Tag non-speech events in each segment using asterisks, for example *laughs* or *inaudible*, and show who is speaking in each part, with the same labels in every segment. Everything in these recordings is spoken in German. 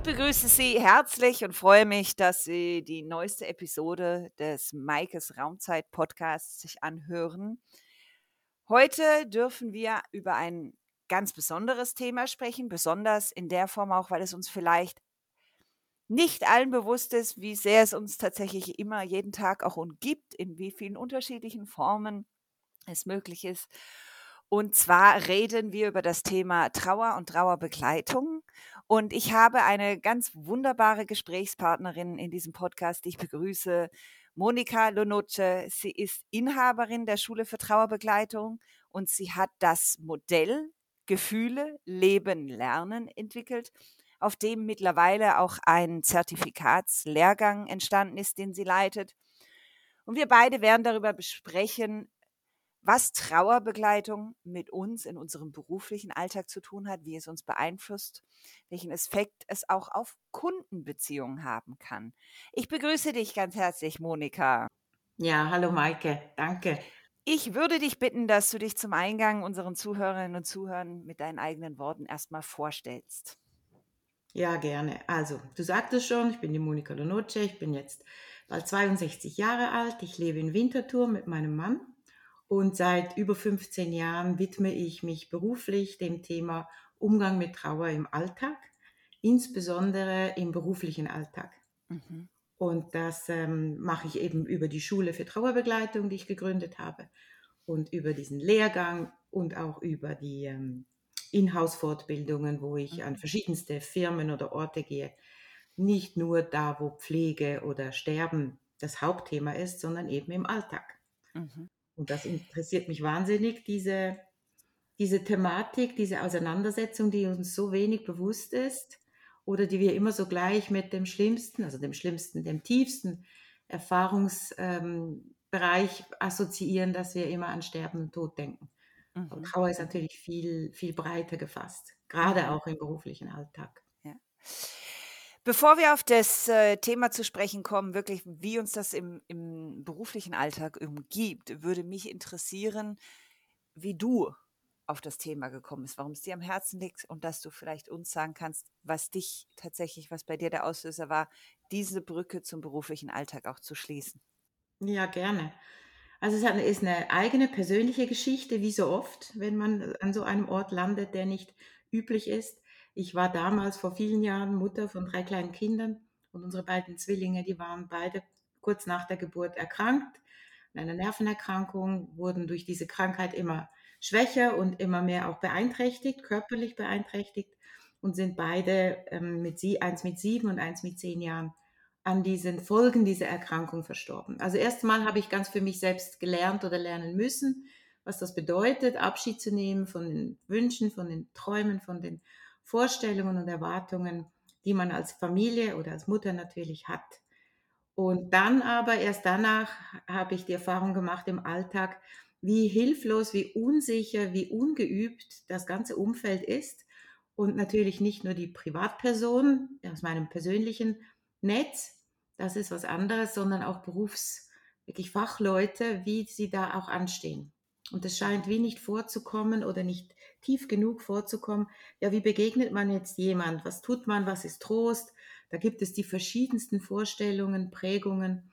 Speaker 1: Ich begrüße Sie herzlich und freue mich, dass Sie die neueste Episode des Maikes Raumzeit Podcasts sich anhören. Heute dürfen wir über ein ganz besonderes Thema sprechen, besonders in der Form auch, weil es uns vielleicht nicht allen bewusst ist, wie sehr es uns tatsächlich immer jeden Tag auch umgibt, in wie vielen unterschiedlichen Formen es möglich ist. Und zwar reden wir über das Thema Trauer und Trauerbegleitung. Und ich habe eine ganz wunderbare Gesprächspartnerin in diesem Podcast, ich begrüße, Monika Lonucce. Sie ist Inhaberin der Schule für Trauerbegleitung und sie hat das Modell Gefühle, Leben, Lernen entwickelt, auf dem mittlerweile auch ein Zertifikatslehrgang entstanden ist, den sie leitet. Und wir beide werden darüber besprechen, was Trauerbegleitung mit uns in unserem beruflichen Alltag zu tun hat, wie es uns beeinflusst, welchen Effekt es auch auf Kundenbeziehungen haben kann. Ich begrüße dich ganz herzlich, Monika.
Speaker 2: Ja, hallo Maike, danke.
Speaker 1: Ich würde dich bitten, dass du dich zum Eingang unseren Zuhörerinnen und Zuhörern mit deinen eigenen Worten erstmal vorstellst.
Speaker 2: Ja, gerne. Also, du sagtest schon, ich bin die Monika Lonoce, ich bin jetzt bald 62 Jahre alt, ich lebe in Winterthur mit meinem Mann und seit über 15 Jahren widme ich mich beruflich dem Thema Umgang mit Trauer im Alltag, insbesondere im beruflichen Alltag. Mhm. Und das ähm, mache ich eben über die Schule für Trauerbegleitung, die ich gegründet habe, und über diesen Lehrgang und auch über die ähm, Inhouse-Fortbildungen, wo ich mhm. an verschiedenste Firmen oder Orte gehe. Nicht nur da, wo Pflege oder Sterben das Hauptthema ist, sondern eben im Alltag. Mhm. Und das interessiert mich wahnsinnig, diese, diese Thematik, diese Auseinandersetzung, die uns so wenig bewusst ist oder die wir immer so gleich mit dem Schlimmsten, also dem Schlimmsten, dem tiefsten Erfahrungsbereich ähm, assoziieren, dass wir immer an Sterben und Tod denken. Mhm. Trauer ist natürlich viel, viel breiter gefasst, gerade auch im beruflichen Alltag. Ja.
Speaker 1: Bevor wir auf das äh, Thema zu sprechen kommen, wirklich, wie uns das im, im beruflichen Alltag umgibt, würde mich interessieren, wie du auf das Thema gekommen bist, warum es dir am Herzen liegt und dass du vielleicht uns sagen kannst, was dich tatsächlich, was bei dir der Auslöser war, diese Brücke zum beruflichen Alltag auch zu schließen.
Speaker 2: Ja, gerne. Also es ist eine eigene persönliche Geschichte, wie so oft, wenn man an so einem Ort landet, der nicht üblich ist. Ich war damals vor vielen Jahren Mutter von drei kleinen Kindern und unsere beiden Zwillinge, die waren beide kurz nach der Geburt erkrankt an einer Nervenerkrankung, wurden durch diese Krankheit immer schwächer und immer mehr auch beeinträchtigt, körperlich beeinträchtigt und sind beide ähm, mit sie, eins mit sieben und eins mit zehn Jahren an diesen Folgen dieser Erkrankung verstorben. Also erstmal habe ich ganz für mich selbst gelernt oder lernen müssen, was das bedeutet, Abschied zu nehmen von den Wünschen, von den Träumen, von den Vorstellungen und Erwartungen, die man als Familie oder als Mutter natürlich hat. Und dann aber erst danach habe ich die Erfahrung gemacht im Alltag, wie hilflos, wie unsicher, wie ungeübt das ganze Umfeld ist. Und natürlich nicht nur die Privatperson aus meinem persönlichen Netz, das ist was anderes, sondern auch Berufs, wirklich Fachleute, wie sie da auch anstehen. Und es scheint wie nicht vorzukommen oder nicht tief genug vorzukommen. Ja, wie begegnet man jetzt jemand? Was tut man? Was ist Trost? Da gibt es die verschiedensten Vorstellungen, Prägungen.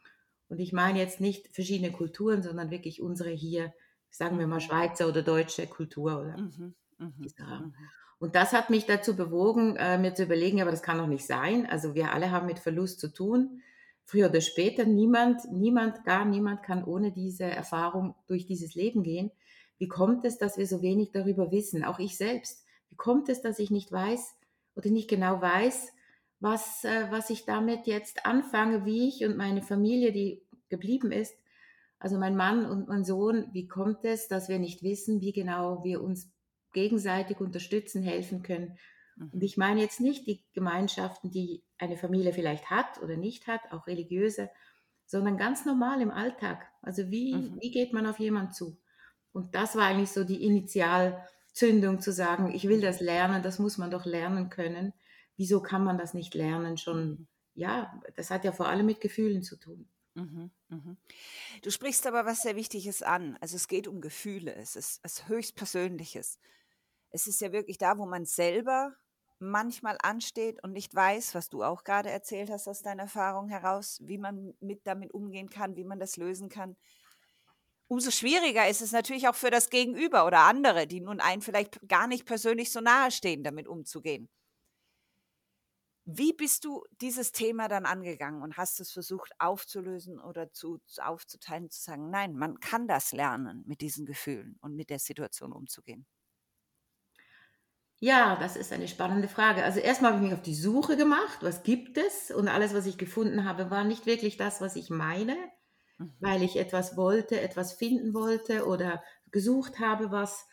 Speaker 2: Und ich meine jetzt nicht verschiedene Kulturen, sondern wirklich unsere hier, sagen wir mal, mhm. Schweizer oder deutsche Kultur oder mhm, mh, mhm. Und das hat mich dazu bewogen, äh, mir zu überlegen, aber das kann doch nicht sein. Also wir alle haben mit Verlust zu tun. Früher oder später, niemand, niemand, gar niemand kann ohne diese Erfahrung durch dieses Leben gehen. Wie kommt es, dass wir so wenig darüber wissen? Auch ich selbst. Wie kommt es, dass ich nicht weiß oder nicht genau weiß, was, äh, was ich damit jetzt anfange, wie ich und meine Familie, die geblieben ist, also mein Mann und mein Sohn, wie kommt es, dass wir nicht wissen, wie genau wir uns gegenseitig unterstützen, helfen können? Und mhm. ich meine jetzt nicht die Gemeinschaften, die eine Familie vielleicht hat oder nicht hat, auch religiöse, sondern ganz normal im Alltag. Also wie, mhm. wie geht man auf jemanden zu? Und das war eigentlich so die Initialzündung zu sagen, ich will das lernen, das muss man doch lernen können. Wieso kann man das nicht lernen? Schon, mhm. ja, das hat ja vor allem mit Gefühlen zu tun. Mhm,
Speaker 1: mhm. Du sprichst aber was sehr Wichtiges an. Also es geht um Gefühle, es ist was höchst Persönliches. Es ist ja wirklich da, wo man selber manchmal ansteht und nicht weiß, was du auch gerade erzählt hast aus deiner Erfahrung heraus, wie man mit damit umgehen kann, wie man das lösen kann. Umso schwieriger ist es natürlich auch für das Gegenüber oder andere, die nun einen vielleicht gar nicht persönlich so nahe stehen, damit umzugehen. Wie bist du dieses Thema dann angegangen und hast es versucht aufzulösen oder zu, aufzuteilen, zu sagen, nein, man kann das lernen, mit diesen Gefühlen und mit der Situation umzugehen?
Speaker 2: Ja, das ist eine spannende Frage. Also erstmal habe ich mich auf die Suche gemacht, was gibt es? Und alles, was ich gefunden habe, war nicht wirklich das, was ich meine. Weil ich etwas wollte, etwas finden wollte oder gesucht habe, was,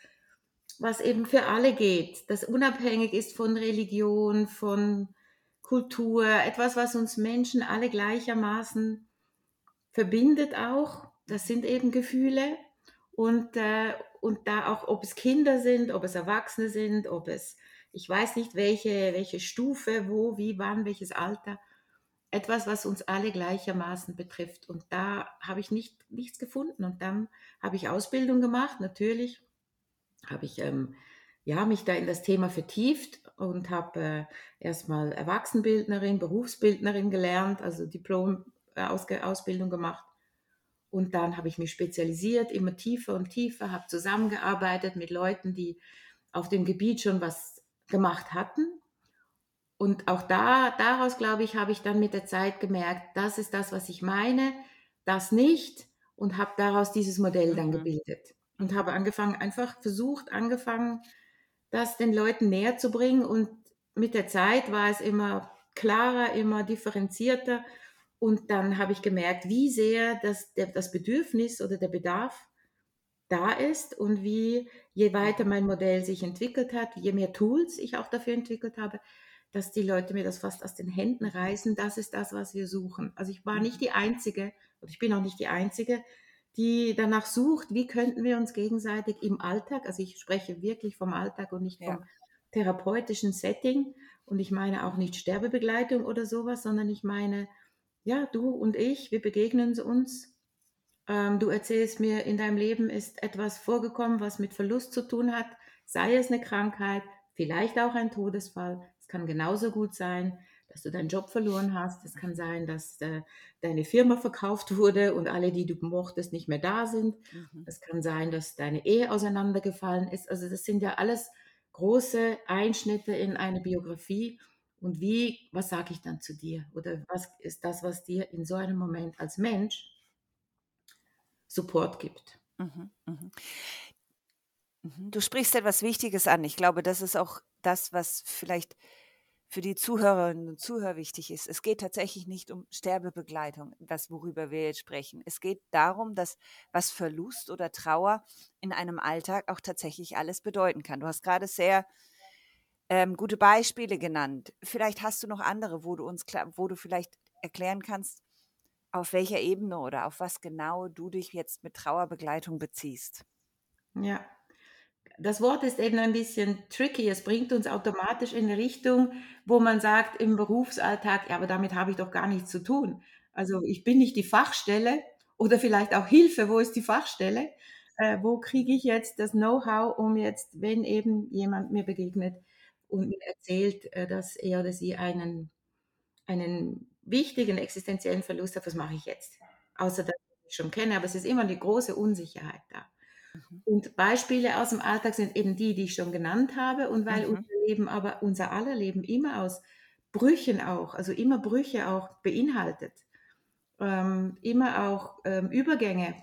Speaker 2: was eben für alle geht, das unabhängig ist von Religion, von Kultur, etwas, was uns Menschen alle gleichermaßen verbindet auch. Das sind eben Gefühle. Und, äh, und da auch, ob es Kinder sind, ob es Erwachsene sind, ob es, ich weiß nicht, welche, welche Stufe, wo, wie, wann, welches Alter. Etwas, was uns alle gleichermaßen betrifft. Und da habe ich nicht, nichts gefunden. Und dann habe ich Ausbildung gemacht, natürlich habe ich ähm, ja, mich da in das Thema vertieft und habe äh, erstmal Erwachsenenbildnerin, Berufsbildnerin gelernt, also Diplom-Ausbildung äh, gemacht und dann habe ich mich spezialisiert, immer tiefer und tiefer, habe zusammengearbeitet mit Leuten, die auf dem Gebiet schon was gemacht hatten. Und auch da, daraus, glaube ich, habe ich dann mit der Zeit gemerkt, das ist das, was ich meine, das nicht und habe daraus dieses Modell dann mhm. gebildet. Und habe angefangen, einfach versucht, angefangen, das den Leuten näher zu bringen. Und mit der Zeit war es immer klarer, immer differenzierter und dann habe ich gemerkt, wie sehr das, der, das Bedürfnis oder der Bedarf da ist und wie, je weiter mein Modell sich entwickelt hat, je mehr Tools ich auch dafür entwickelt habe, dass die Leute mir das fast aus den Händen reißen. Das ist das, was wir suchen. Also ich war nicht die Einzige, und ich bin auch nicht die Einzige, die danach sucht, wie könnten wir uns gegenseitig im Alltag, also ich spreche wirklich vom Alltag und nicht vom therapeutischen Setting, und ich meine auch nicht Sterbebegleitung oder sowas, sondern ich meine ja, du und ich, wir begegnen uns. Ähm, du erzählst mir, in deinem Leben ist etwas vorgekommen, was mit Verlust zu tun hat, sei es eine Krankheit, vielleicht auch ein Todesfall. Es kann genauso gut sein, dass du deinen Job verloren hast. Es kann sein, dass äh, deine Firma verkauft wurde und alle, die du mochtest, nicht mehr da sind. Mhm. Es kann sein, dass deine Ehe auseinandergefallen ist. Also das sind ja alles große Einschnitte in eine Biografie. Und wie, was sage ich dann zu dir? Oder was ist das, was dir in so einem Moment als Mensch Support gibt? Mhm, mhm.
Speaker 1: mhm. Du sprichst etwas Wichtiges an. Ich glaube, das ist auch das, was vielleicht für die Zuhörerinnen und Zuhörer wichtig ist. Es geht tatsächlich nicht um Sterbebegleitung, das worüber wir jetzt sprechen. Es geht darum, dass was Verlust oder Trauer in einem Alltag auch tatsächlich alles bedeuten kann. Du hast gerade sehr ähm, gute Beispiele genannt. Vielleicht hast du noch andere, wo du uns wo du vielleicht erklären kannst, auf welcher Ebene oder auf was genau du dich jetzt mit Trauerbegleitung beziehst.
Speaker 2: Ja, das Wort ist eben ein bisschen tricky. Es bringt uns automatisch in eine Richtung, wo man sagt im Berufsalltag, ja, aber damit habe ich doch gar nichts zu tun. Also ich bin nicht die Fachstelle oder vielleicht auch Hilfe, wo ist die Fachstelle? Äh, wo kriege ich jetzt das Know-how, um jetzt, wenn eben jemand mir begegnet, und mir erzählt, äh, dass er oder sie einen, einen wichtigen existenziellen Verlust hat, was mache ich jetzt? Außer dass ich schon kenne, aber es ist immer eine große Unsicherheit da. Mhm. Und Beispiele aus dem Alltag sind eben die, die ich schon genannt habe. Und weil mhm. unser Leben, aber unser aller Leben immer aus Brüchen auch, also immer Brüche auch beinhaltet, ähm, immer auch ähm, Übergänge,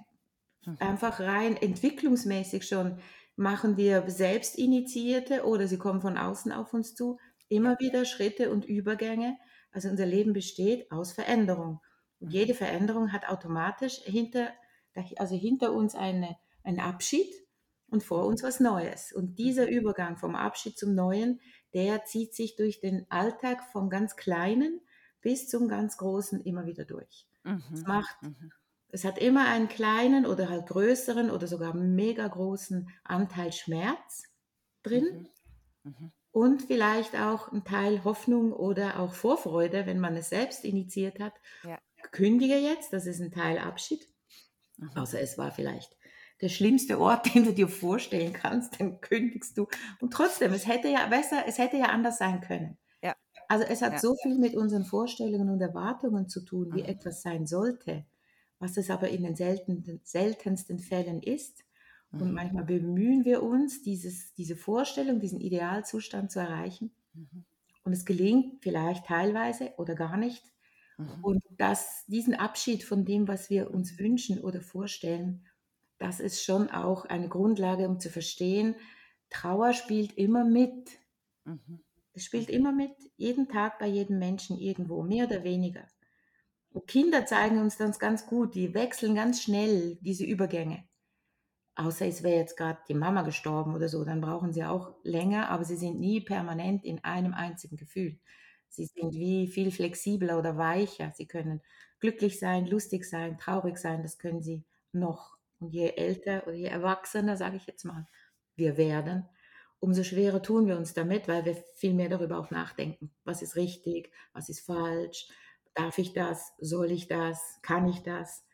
Speaker 2: mhm. einfach rein entwicklungsmäßig schon machen wir selbst initiierte oder sie kommen von außen auf uns zu, immer wieder Schritte und Übergänge. Also unser Leben besteht aus Veränderung. Und mhm. jede Veränderung hat automatisch hinter, also hinter uns eine, einen Abschied und vor uns was Neues. Und dieser mhm. Übergang vom Abschied zum Neuen, der zieht sich durch den Alltag vom ganz Kleinen bis zum ganz Großen immer wieder durch. Mhm. Das macht mhm. Es hat immer einen kleinen oder halt größeren oder sogar mega großen Anteil Schmerz drin mhm. Mhm. und vielleicht auch ein Teil Hoffnung oder auch Vorfreude, wenn man es selbst initiiert hat. Ja. Kündige jetzt, das ist ein Teil Abschied. Mhm. Außer es war vielleicht der schlimmste Ort, *laughs* den du dir vorstellen kannst, dann kündigst du. Und trotzdem, es hätte ja besser, es hätte ja anders sein können.
Speaker 1: Ja.
Speaker 2: Also es hat
Speaker 1: Ja.
Speaker 2: so viel mit unseren Vorstellungen und Erwartungen zu tun, wie
Speaker 1: Mhm.
Speaker 2: etwas sein sollte, was es aber in den selten, seltensten Fällen ist. Und
Speaker 1: Mhm.
Speaker 2: manchmal bemühen wir uns, dieses, diese Vorstellung, diesen Idealzustand zu erreichen.
Speaker 1: Mhm.
Speaker 2: Und es gelingt vielleicht teilweise oder gar nicht.
Speaker 1: Mhm.
Speaker 2: Und das, diesen Abschied von dem, was wir uns wünschen oder vorstellen, das ist schon auch eine Grundlage, um zu verstehen, Trauer spielt immer mit.
Speaker 1: Mhm.
Speaker 2: Es spielt immer mit, jeden Tag bei jedem Menschen irgendwo, mehr oder weniger. Und Kinder zeigen uns das ganz gut, die wechseln ganz schnell diese Übergänge. Außer es wäre jetzt gerade die Mama gestorben oder so, dann brauchen sie auch länger, aber sie sind nie permanent in einem einzigen Gefühl. Sie sind wie viel flexibler oder weicher. Sie können glücklich sein, lustig sein, traurig sein, das können sie noch. Und je älter oder je erwachsener, sage ich jetzt mal, wir werden, umso schwerer tun wir uns damit, weil wir viel mehr darüber auch nachdenken. Was ist richtig, was ist falsch, darf ich das, soll ich das, kann ich das?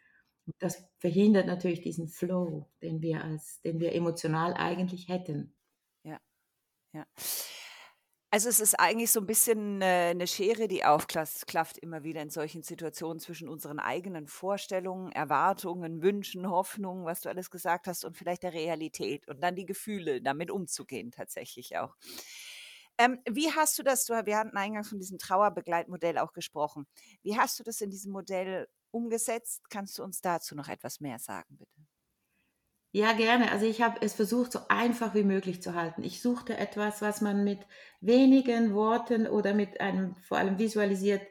Speaker 2: Das verhindert natürlich diesen Flow, den wir als, den wir emotional eigentlich hätten.
Speaker 1: Ja. Also es ist eigentlich so ein bisschen äh, 'ne Schere, die aufklas klafft immer wieder in solchen Situationen zwischen unseren eigenen Vorstellungen, Erwartungen, Wünschen, Hoffnungen, was du alles gesagt hast, und vielleicht der Realität und dann die Gefühle, damit umzugehen tatsächlich auch. Ähm, wie hast du das du wir hatten eingangs von diesem Trauerbegleitmodell auch gesprochen. Wie hast du das in diesem Modell umgesetzt? Kannst du uns dazu noch etwas mehr sagen, bitte?
Speaker 2: Ja, gerne. Also ich habe es versucht, so einfach wie möglich zu halten. Ich suchte etwas, was man mit wenigen Worten oder mit einem vor allem visualisiert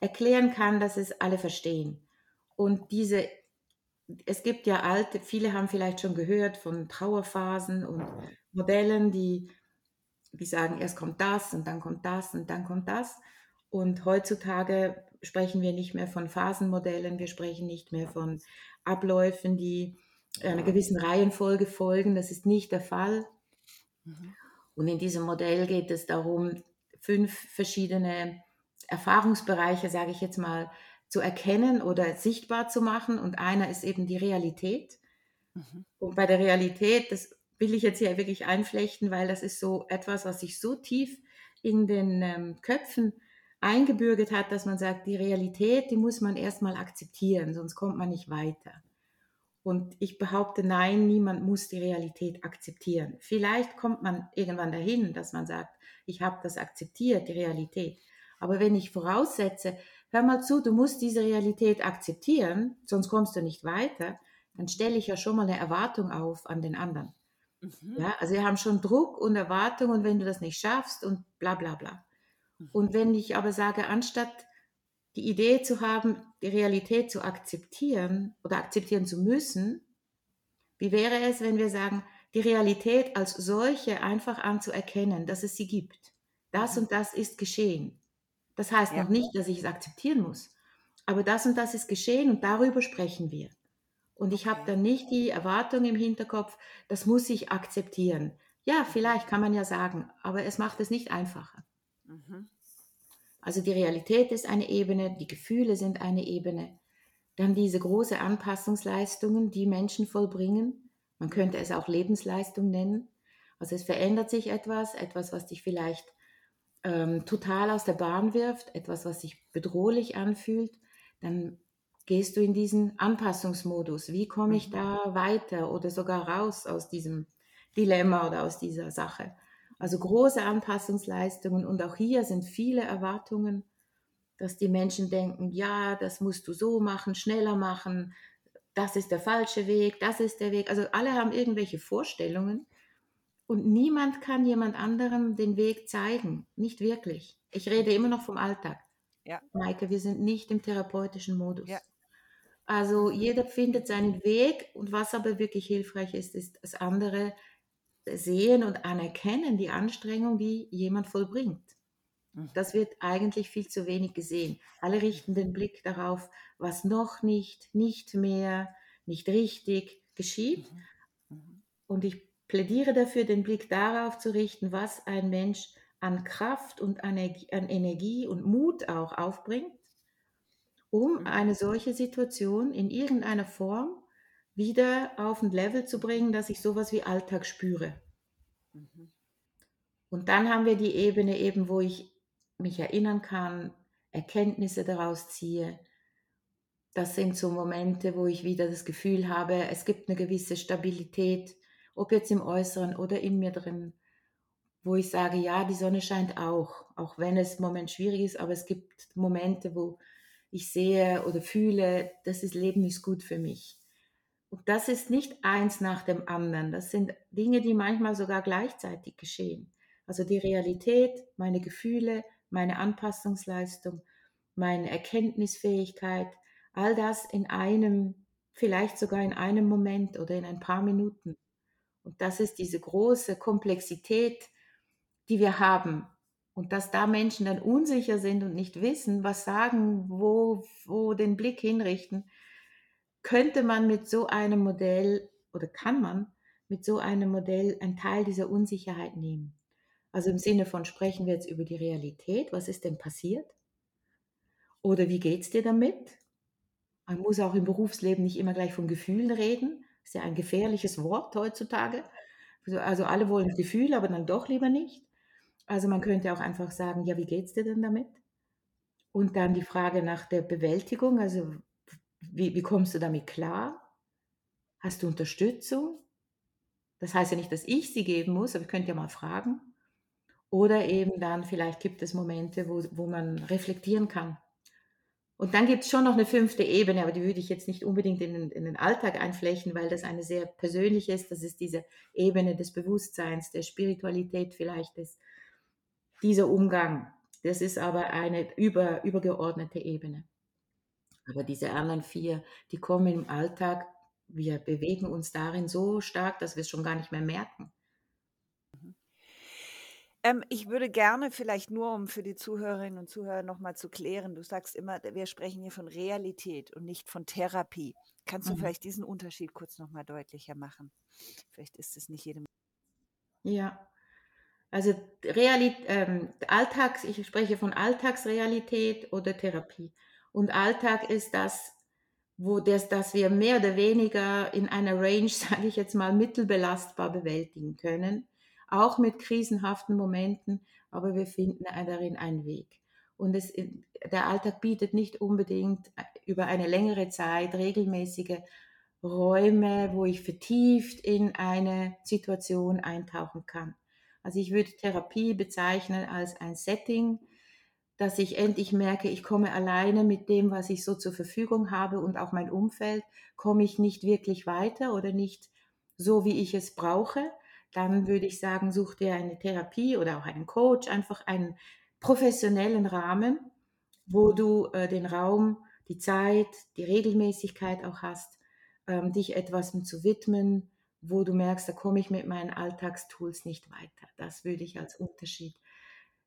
Speaker 2: erklären kann, dass es alle verstehen. Und diese, es gibt ja alte, viele haben vielleicht schon gehört von Trauerphasen und Modellen, die, die sagen, erst kommt das und dann kommt das und dann kommt das. Und heutzutage sprechen wir nicht mehr von Phasenmodellen, wir sprechen nicht mehr von Abläufen, die einer gewissen Reihenfolge folgen. Das ist nicht der Fall.
Speaker 1: Mhm.
Speaker 2: Und in diesem Modell geht es darum, fünf verschiedene Erfahrungsbereiche, sage ich jetzt mal, zu erkennen oder sichtbar zu machen. Und einer ist eben die Realität.
Speaker 1: Mhm.
Speaker 2: Und bei der Realität, das will ich jetzt hier wirklich einflechten, weil das ist so etwas, was sich so tief in den ähm, Köpfen eingebürgert hat, dass man sagt, die Realität, die muss man erstmal akzeptieren, sonst kommt man nicht weiter. Und ich behaupte, nein, niemand muss die Realität akzeptieren. Vielleicht kommt man irgendwann dahin, dass man sagt, ich habe das akzeptiert, die Realität. Aber wenn ich voraussetze, hör mal zu, du musst diese Realität akzeptieren, sonst kommst du nicht weiter, dann stelle ich ja schon mal eine Erwartung auf an den anderen.
Speaker 1: Mhm.
Speaker 2: Ja, also wir haben schon Druck und Erwartung und wenn du das nicht schaffst und bla bla bla.
Speaker 1: Mhm.
Speaker 2: Und wenn ich aber sage, anstatt die Idee zu haben, die Realität zu akzeptieren oder akzeptieren zu müssen, wie wäre es, wenn wir sagen, die Realität als solche einfach anzuerkennen, dass es sie gibt. Das
Speaker 1: Mhm.
Speaker 2: und das ist geschehen. Das heißt
Speaker 1: Ja.
Speaker 2: noch nicht, dass ich es akzeptieren muss, aber das und das ist geschehen und darüber sprechen wir. Und ich habe dann nicht die Erwartung im Hinterkopf, das muss ich akzeptieren. Ja, vielleicht kann man ja sagen, aber es macht es nicht einfacher.
Speaker 1: Mhm.
Speaker 2: Also die Realität ist eine Ebene, die Gefühle sind eine Ebene. Dann diese große Anpassungsleistungen, die Menschen vollbringen. Man könnte es auch Lebensleistung nennen. Also es verändert sich etwas, etwas, was dich vielleicht ähm, total aus der Bahn wirft, etwas, was sich bedrohlich anfühlt. Dann gehst du in diesen Anpassungsmodus. Wie komme ich
Speaker 1: Mhm.
Speaker 2: da weiter oder sogar raus aus diesem Dilemma oder aus dieser Sache? Also große Anpassungsleistungen und auch hier sind viele Erwartungen, dass die Menschen denken, ja, das musst du so machen, schneller machen, das ist der falsche Weg, das ist der Weg. Also alle haben irgendwelche Vorstellungen und niemand kann jemand anderem den Weg zeigen, nicht wirklich. Ich rede immer noch vom Alltag.
Speaker 1: Ja.
Speaker 2: Maike, wir sind nicht im therapeutischen Modus.
Speaker 1: Ja.
Speaker 2: Also jeder findet seinen Weg und was aber wirklich hilfreich ist, ist das andere sehen und anerkennen, die Anstrengung, die jemand vollbringt.
Speaker 1: Mhm.
Speaker 2: Das wird eigentlich viel zu wenig gesehen. Alle richten den Blick darauf, was noch nicht, nicht mehr, nicht richtig geschieht.
Speaker 1: Mhm. Mhm.
Speaker 2: Und ich plädiere dafür, den Blick darauf zu richten, was ein Mensch an Kraft und an Energie, und Mut auch aufbringt, um eine solche Situation in irgendeiner Form wieder auf ein Level zu bringen, dass ich sowas wie Alltag spüre.
Speaker 1: Mhm.
Speaker 2: Und dann haben wir die Ebene eben, wo ich mich erinnern kann, Erkenntnisse daraus ziehe. Das sind so Momente, wo ich wieder das Gefühl habe, es gibt eine gewisse Stabilität, ob jetzt im Äußeren oder in mir drin, wo ich sage, ja, die Sonne scheint auch, auch wenn es im Moment schwierig ist, aber es gibt Momente, wo ich sehe oder fühle, das ist, Leben ist gut für mich. Und das ist nicht eins nach dem anderen. Das sind Dinge, die manchmal sogar gleichzeitig geschehen. Also die Realität, meine Gefühle, meine Anpassungsleistung, meine Erkenntnisfähigkeit, all das in einem, vielleicht sogar in einem Moment oder in ein paar Minuten. Und das ist diese große Komplexität, die wir haben. Und dass da Menschen dann unsicher sind und nicht wissen, was sagen, wo, wo den Blick hinrichten, könnte man mit so einem Modell oder kann man mit so einem Modell einen Teil dieser Unsicherheit nehmen. Also im Sinne von sprechen wir jetzt über die Realität, was ist denn passiert? Oder wie geht es dir damit? Man muss auch im Berufsleben nicht immer gleich von Gefühlen reden. Das ist ja ein gefährliches Wort heutzutage. Also, also alle wollen Gefühle, aber dann doch lieber nicht. Also man könnte auch einfach sagen, ja, wie geht es dir denn damit? Und dann die Frage nach der Bewältigung, also wie, wie kommst du damit klar? Hast du Unterstützung? Das heißt ja nicht, dass ich sie geben muss, aber ich könnte ja mal fragen. Oder eben dann, vielleicht gibt es Momente, wo, wo man reflektieren kann. Und dann gibt es schon noch eine fünfte Ebene, aber die würde ich jetzt nicht unbedingt in den, in den Alltag einflächen, weil das eine sehr persönliche ist. Das ist diese Ebene des Bewusstseins, der Spiritualität vielleicht, des, dieser Umgang. Das ist aber eine über, übergeordnete Ebene. Aber diese anderen vier, die kommen im Alltag, wir bewegen uns darin so stark, dass wir es schon gar nicht mehr merken.
Speaker 1: Mhm. Ähm, ich würde gerne vielleicht nur, um für die Zuhörerinnen und Zuhörer nochmal zu klären, du sagst immer, wir sprechen hier von Realität und nicht von Therapie. Kannst du
Speaker 2: Mhm.
Speaker 1: vielleicht diesen Unterschied kurz nochmal deutlicher machen? Vielleicht ist es nicht jedem.
Speaker 2: Ja, also Reali ähm, Alltags, ich spreche von Alltagsrealität oder Therapie. Und Alltag ist das, wo das, dass wir mehr oder weniger in einer Range, *laughs* sage ich jetzt mal, mittelbelastbar bewältigen können, auch mit krisenhaften Momenten, aber wir finden darin einen Weg. Und es, der Alltag bietet nicht unbedingt über eine längere Zeit regelmäßige Räume, wo ich vertieft in eine Situation eintauchen kann. Also ich würde Therapie bezeichnen als ein Setting, dass ich endlich merke, ich komme alleine mit dem, was ich so zur Verfügung habe und auch mein Umfeld, komme ich nicht wirklich weiter oder nicht so, wie ich es brauche, dann würde ich sagen, such dir eine Therapie oder auch einen Coach, einfach einen professionellen Rahmen, wo du äh, den Raum, die Zeit, die Regelmäßigkeit auch hast, ähm, dich etwas zu widmen, wo du merkst, da komme ich mit meinen Alltagstools nicht weiter. Das würde ich als Unterschied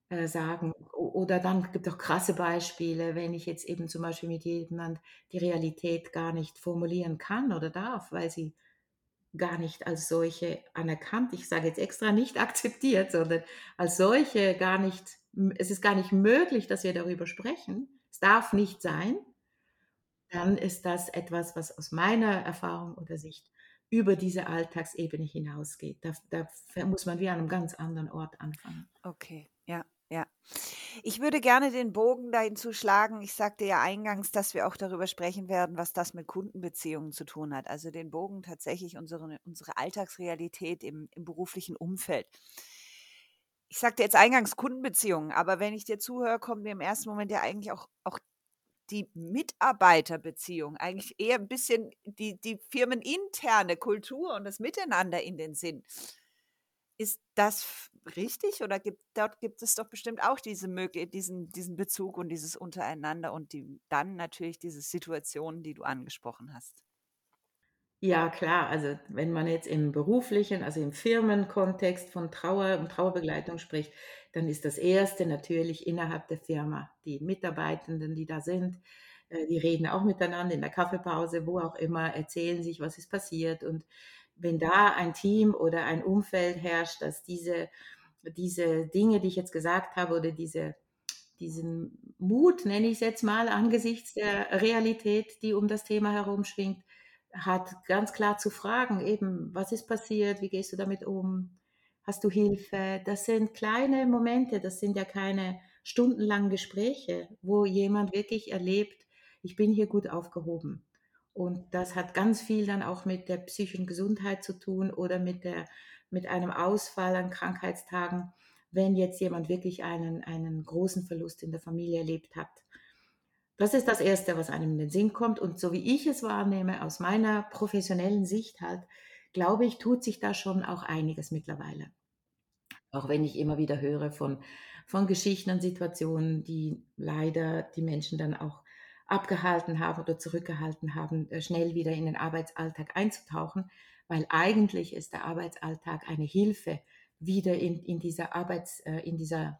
Speaker 2: äh, sagen. Oder dann gibt es auch krasse Beispiele, wenn ich jetzt eben zum Beispiel mit jemand die Realität gar nicht formulieren kann oder darf, weil sie gar nicht als solche anerkannt, ich sage jetzt extra nicht *laughs* akzeptiert, sondern als solche gar nicht, es ist gar nicht möglich, dass wir darüber sprechen. Es darf nicht sein. Dann ist das etwas, was aus meiner Erfahrung oder Sicht über diese Alltagsebene hinausgeht. Da, da muss man wie an einem ganz anderen Ort anfangen.
Speaker 1: Okay, ja. Ja. Ich würde gerne den Bogen dahin zuschlagen. Ich sagte ja eingangs, dass wir auch darüber sprechen werden, was das mit Kundenbeziehungen zu tun hat. Also den Bogen tatsächlich unsere, unsere Alltagsrealität im, im beruflichen Umfeld. Ich sagte jetzt eingangs Kundenbeziehungen, aber wenn ich dir zuhöre, kommt mir im ersten Moment ja eigentlich auch, auch die Mitarbeiterbeziehung, eigentlich eher ein bisschen die, die firmeninterne Kultur und das Miteinander in den Sinn. Ist das richtig oder gibt, dort gibt es doch bestimmt auch diese diesen, diesen Bezug und dieses Untereinander und die, dann natürlich diese Situationen, die du angesprochen hast?
Speaker 2: Ja, klar. Also wenn man jetzt im beruflichen, also im Firmenkontext von Trauer und Trauerbegleitung spricht, dann ist das Erste natürlich innerhalb der Firma. Die Mitarbeitenden, die da sind, äh, die reden auch miteinander in der Kaffeepause, wo auch immer, erzählen sich, was ist passiert und wenn da ein Team oder ein Umfeld herrscht, dass diese, diese Dinge, die ich jetzt gesagt habe, oder diese, diesen Mut, nenne ich es jetzt mal, angesichts der Realität, die um das Thema herumschwingt, hat, ganz klar zu fragen, eben, was ist passiert, wie gehst du damit um, hast du Hilfe? Das sind kleine Momente, das sind ja keine stundenlangen Gespräche, wo jemand wirklich erlebt, ich bin hier gut aufgehoben. Und das hat ganz viel dann auch mit der psychischen Gesundheit zu tun oder mit, der, mit einem Ausfall an Krankheitstagen, wenn jetzt jemand wirklich einen, einen großen Verlust in der Familie erlebt hat. Das ist das Erste, was einem in den Sinn kommt. Und so wie ich es wahrnehme, aus meiner professionellen Sicht halt, glaube ich, tut sich da schon auch einiges mittlerweile. Auch wenn ich immer wieder höre von, von Geschichten und Situationen, die leider die Menschen dann auch abgehalten haben oder zurückgehalten haben, äh, schnell wieder in den Arbeitsalltag einzutauchen, weil eigentlich ist der Arbeitsalltag eine Hilfe, wieder in, in dieser Arbeits, äh, in dieser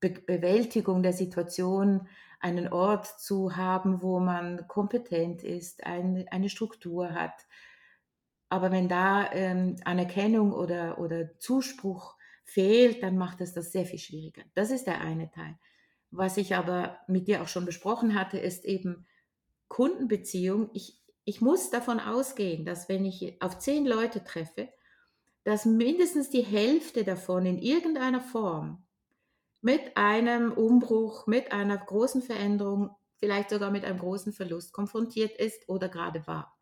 Speaker 2: Be Bewältigung der Situation einen Ort zu haben, wo man kompetent ist, ein, eine Struktur hat. Aber wenn da ähm, Anerkennung oder, oder Zuspruch fehlt, dann macht es das sehr viel schwieriger. Das ist der eine Teil. Was ich aber mit dir auch schon besprochen hatte, ist eben Kundenbeziehung. Ich, ich muss davon ausgehen, dass wenn ich auf zehn Leute treffe, dass mindestens die Hälfte davon in irgendeiner Form mit einem Umbruch, mit einer großen Veränderung, vielleicht sogar mit einem großen Verlust konfrontiert ist oder gerade war.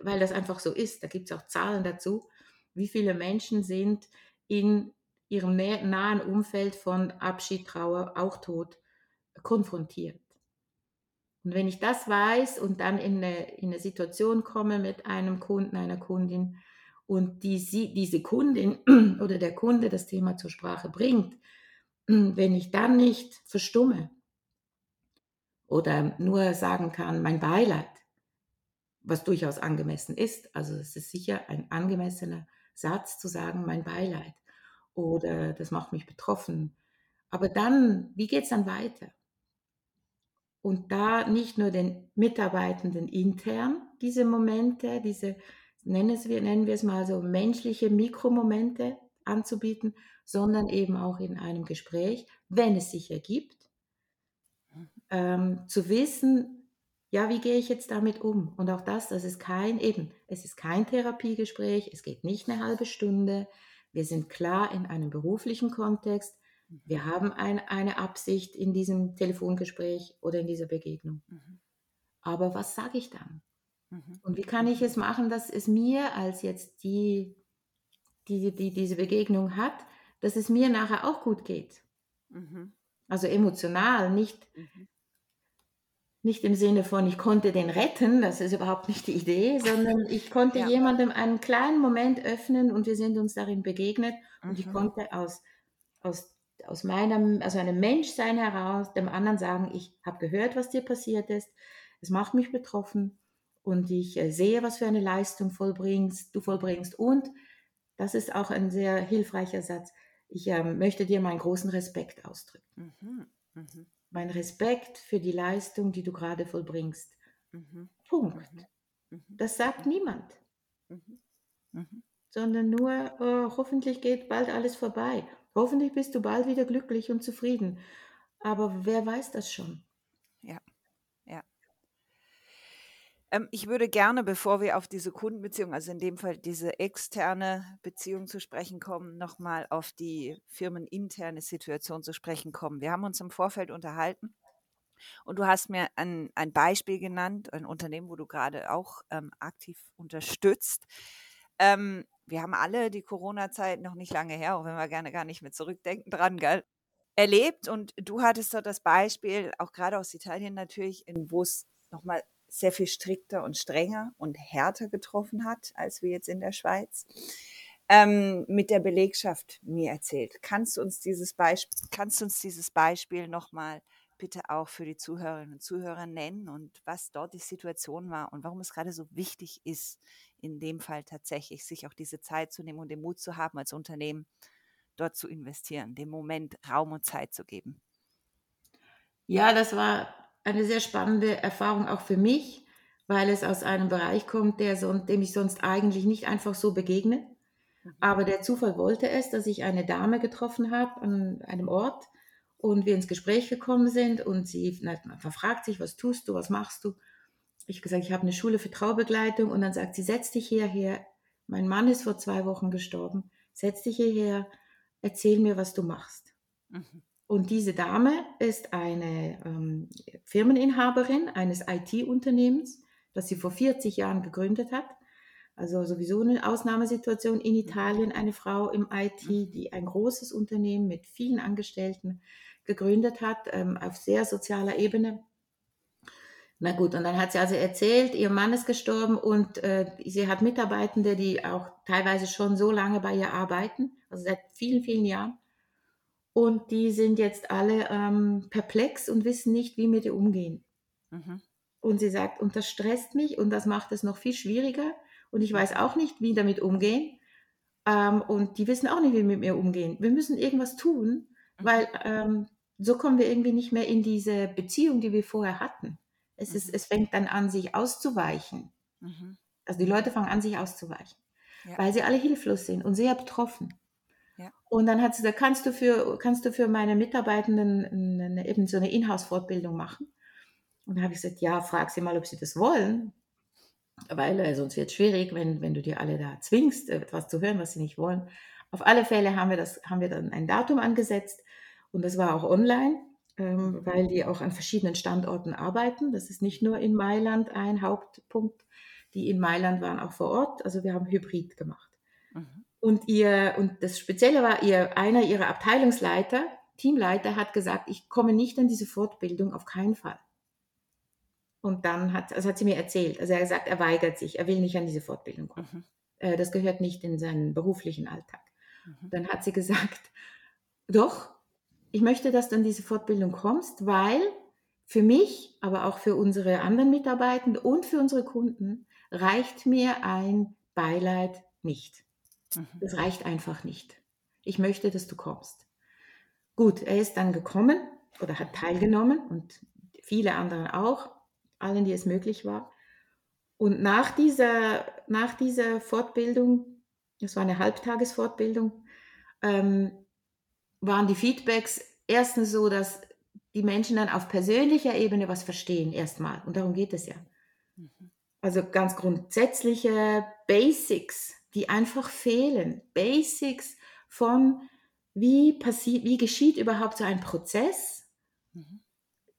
Speaker 2: Weil das einfach so ist. Da gibt es auch Zahlen dazu, wie viele Menschen sind in ihrem nahen Umfeld von Abschied, Trauer, auch Tod konfrontiert. Und wenn ich das weiß und dann in eine, in eine Situation komme mit einem Kunden, einer Kundin und die, diese Kundin *clears throat* oder der Kunde das Thema zur Sprache bringt, *clears throat* wenn ich dann nicht verstumme oder nur sagen kann, mein Beileid, was durchaus angemessen ist, also es ist sicher ein angemessener Satz zu sagen, mein Beileid oder das macht mich betroffen. Aber dann, wie geht es dann weiter? Und da nicht nur den Mitarbeitenden intern diese Momente, diese, nennen wir, nennen wir es mal so, menschliche Mikromomente anzubieten, sondern eben auch in einem Gespräch, wenn es sich ergibt, ähm, zu wissen, ja, wie gehe ich jetzt damit um? Und auch das, das ist kein, eben, es ist kein Therapiegespräch, es geht nicht eine halbe Stunde, wir sind klar in einem beruflichen Kontext. Wir haben ein, eine Absicht in diesem Telefongespräch oder in dieser Begegnung. Mhm. Aber was sage ich dann? Mhm. Und wie kann ich es machen, dass es mir als jetzt die, die, die diese Begegnung hat, dass es mir nachher auch gut geht? Mhm. Also emotional, nicht, mhm. Nicht im Sinne von, ich konnte den retten, das ist überhaupt nicht die Idee, sondern ich konnte ja. jemandem einen kleinen Moment öffnen und wir sind uns darin begegnet und ich mhm. konnte aus, aus, aus meinem, also einem Menschsein heraus dem anderen sagen, ich habe gehört, was dir passiert ist, es macht mich betroffen und ich äh, sehe, was für eine Leistung vollbringst, du vollbringst und das ist auch ein sehr hilfreicher Satz. Ich äh, möchte dir meinen großen Respekt ausdrücken. Mhm. Mhm mein Respekt für die Leistung, die du gerade vollbringst. Mhm. Punkt. Mhm. mhm. Das sagt mhm. niemand. Mhm. Sondern nur, oh, hoffentlich geht bald alles vorbei. Hoffentlich bist du bald wieder glücklich und zufrieden. Aber wer weiß das schon?
Speaker 1: Ja, ja. Ähm, ich würde gerne, bevor wir auf diese Kundenbeziehung, also in dem Fall diese externe Beziehung zu sprechen kommen, nochmal auf die firmeninterne Situation zu sprechen kommen. Wir haben uns im Vorfeld unterhalten und du hast mir ein, ein Beispiel genannt, ein Unternehmen, wo du gerade auch ähm, aktiv unterstützt. Ähm, wir haben alle die Corona-Zeit noch nicht lange her, auch wenn wir gerne gar nicht mehr zurückdenken dran, gell? erlebt. Und du hattest dort das Beispiel, auch gerade aus Italien natürlich, wo es nochmal sehr viel strikter und strenger und härter getroffen hat, als wir jetzt in der Schweiz, ähm, mit der Belegschaft mir erzählt. Kannst du uns dieses Beispiel, kannst du uns dieses Beispiel nochmal bitte auch für die Zuhörerinnen und Zuhörer nennen und was dort die Situation war und warum es gerade so wichtig ist, in dem Fall tatsächlich sich auch diese Zeit zu nehmen und den Mut zu haben, als Unternehmen dort zu investieren, dem Moment Raum und Zeit zu geben.
Speaker 2: Ja, das war eine sehr spannende Erfahrung auch für mich, weil es aus einem Bereich kommt, der dem ich sonst eigentlich nicht einfach so begegne. Mhm. Aber der Zufall wollte es, dass ich eine Dame getroffen habe an einem Ort und wir ins Gespräch gekommen sind und sie na, verfragt sich, was tust du, was machst du? ich gesagt, ich habe eine Schule für Traubegleitung und dann sagt sie, setz dich hierher. Mein Mann ist vor zwei Wochen gestorben. Setz dich hierher, erzähl mir, was du machst.
Speaker 1: Mhm.
Speaker 2: Und diese Dame ist eine ähm, Firmeninhaberin eines IT-Unternehmens, das sie vor 40 Jahren gegründet hat. Also sowieso eine Ausnahmesituation in Italien, eine Frau im IT, die ein großes Unternehmen mit vielen Angestellten gegründet hat, ähm, auf sehr sozialer Ebene. Na gut, und dann hat sie also erzählt, ihr Mann ist gestorben und äh, sie hat Mitarbeitende, die auch teilweise schon so lange bei ihr arbeiten, also seit vielen, vielen Jahren. Und die sind jetzt alle ähm, perplex und wissen nicht, wie mit ihr umgehen.
Speaker 1: Mhm.
Speaker 2: Und sie sagt, und das stresst mich und das macht es noch viel schwieriger. Und ich weiß auch nicht, wie damit umgehen. Ähm, und die wissen auch nicht, wie mit mir umgehen. Wir müssen irgendwas tun,
Speaker 1: Mhm.
Speaker 2: weil ähm, so kommen wir irgendwie nicht mehr in diese Beziehung, die wir vorher hatten. Es, ist,
Speaker 1: Mhm.
Speaker 2: es fängt dann an, sich auszuweichen.
Speaker 1: Mhm.
Speaker 2: Also die Leute fangen an, sich auszuweichen,
Speaker 1: Ja.
Speaker 2: weil sie alle hilflos sind und sehr betroffen.
Speaker 1: Ja.
Speaker 2: Und dann hat sie gesagt, kannst du für, kannst du für meine Mitarbeitenden eine, eben so eine Inhouse-Fortbildung machen? Und da habe ich gesagt, ja, frag sie mal, ob sie das wollen. Weil äh, sonst wird es schwierig, wenn, wenn du die alle da zwingst, äh, etwas zu hören, was sie nicht wollen. Auf alle Fälle haben wir, das, haben wir dann ein Datum angesetzt und das war auch online, ähm, weil die auch an verschiedenen Standorten arbeiten. Das ist nicht nur in Mailand ein Hauptpunkt. Die in Mailand waren auch vor Ort. Also wir haben Hybrid gemacht.
Speaker 1: Mhm.
Speaker 2: Und ihr, und das Spezielle war, ihr, einer ihrer Abteilungsleiter, Teamleiter, hat gesagt, ich komme nicht an diese Fortbildung, auf keinen Fall. Und dann hat, also hat sie mir erzählt, also er hat gesagt, er weigert sich, er will nicht an diese Fortbildung kommen.
Speaker 1: Mhm.
Speaker 2: Äh, Das gehört nicht in seinen beruflichen Alltag.
Speaker 1: Mhm.
Speaker 2: Dann hat sie gesagt, doch, ich möchte, dass du an diese Fortbildung kommst, weil für mich, aber auch für unsere anderen Mitarbeitenden und für unsere Kunden reicht mir ein Beileid nicht.
Speaker 1: Mhm.
Speaker 2: Das reicht einfach nicht. Ich möchte, dass du kommst. Gut, er ist dann gekommen oder hat teilgenommen und viele anderen auch, allen, die es möglich war. Und nach dieser, nach dieser Fortbildung, das war eine Halbtagesfortbildung, ähm, waren die Feedbacks erstens so, dass die Menschen dann auf persönlicher Ebene was verstehen, erstmal. Und darum geht es ja.
Speaker 1: Mhm.
Speaker 2: Also ganz grundsätzliche Basics, die einfach fehlen. Basics von, wie, passiert, wie geschieht überhaupt so ein Prozess,
Speaker 1: Mhm.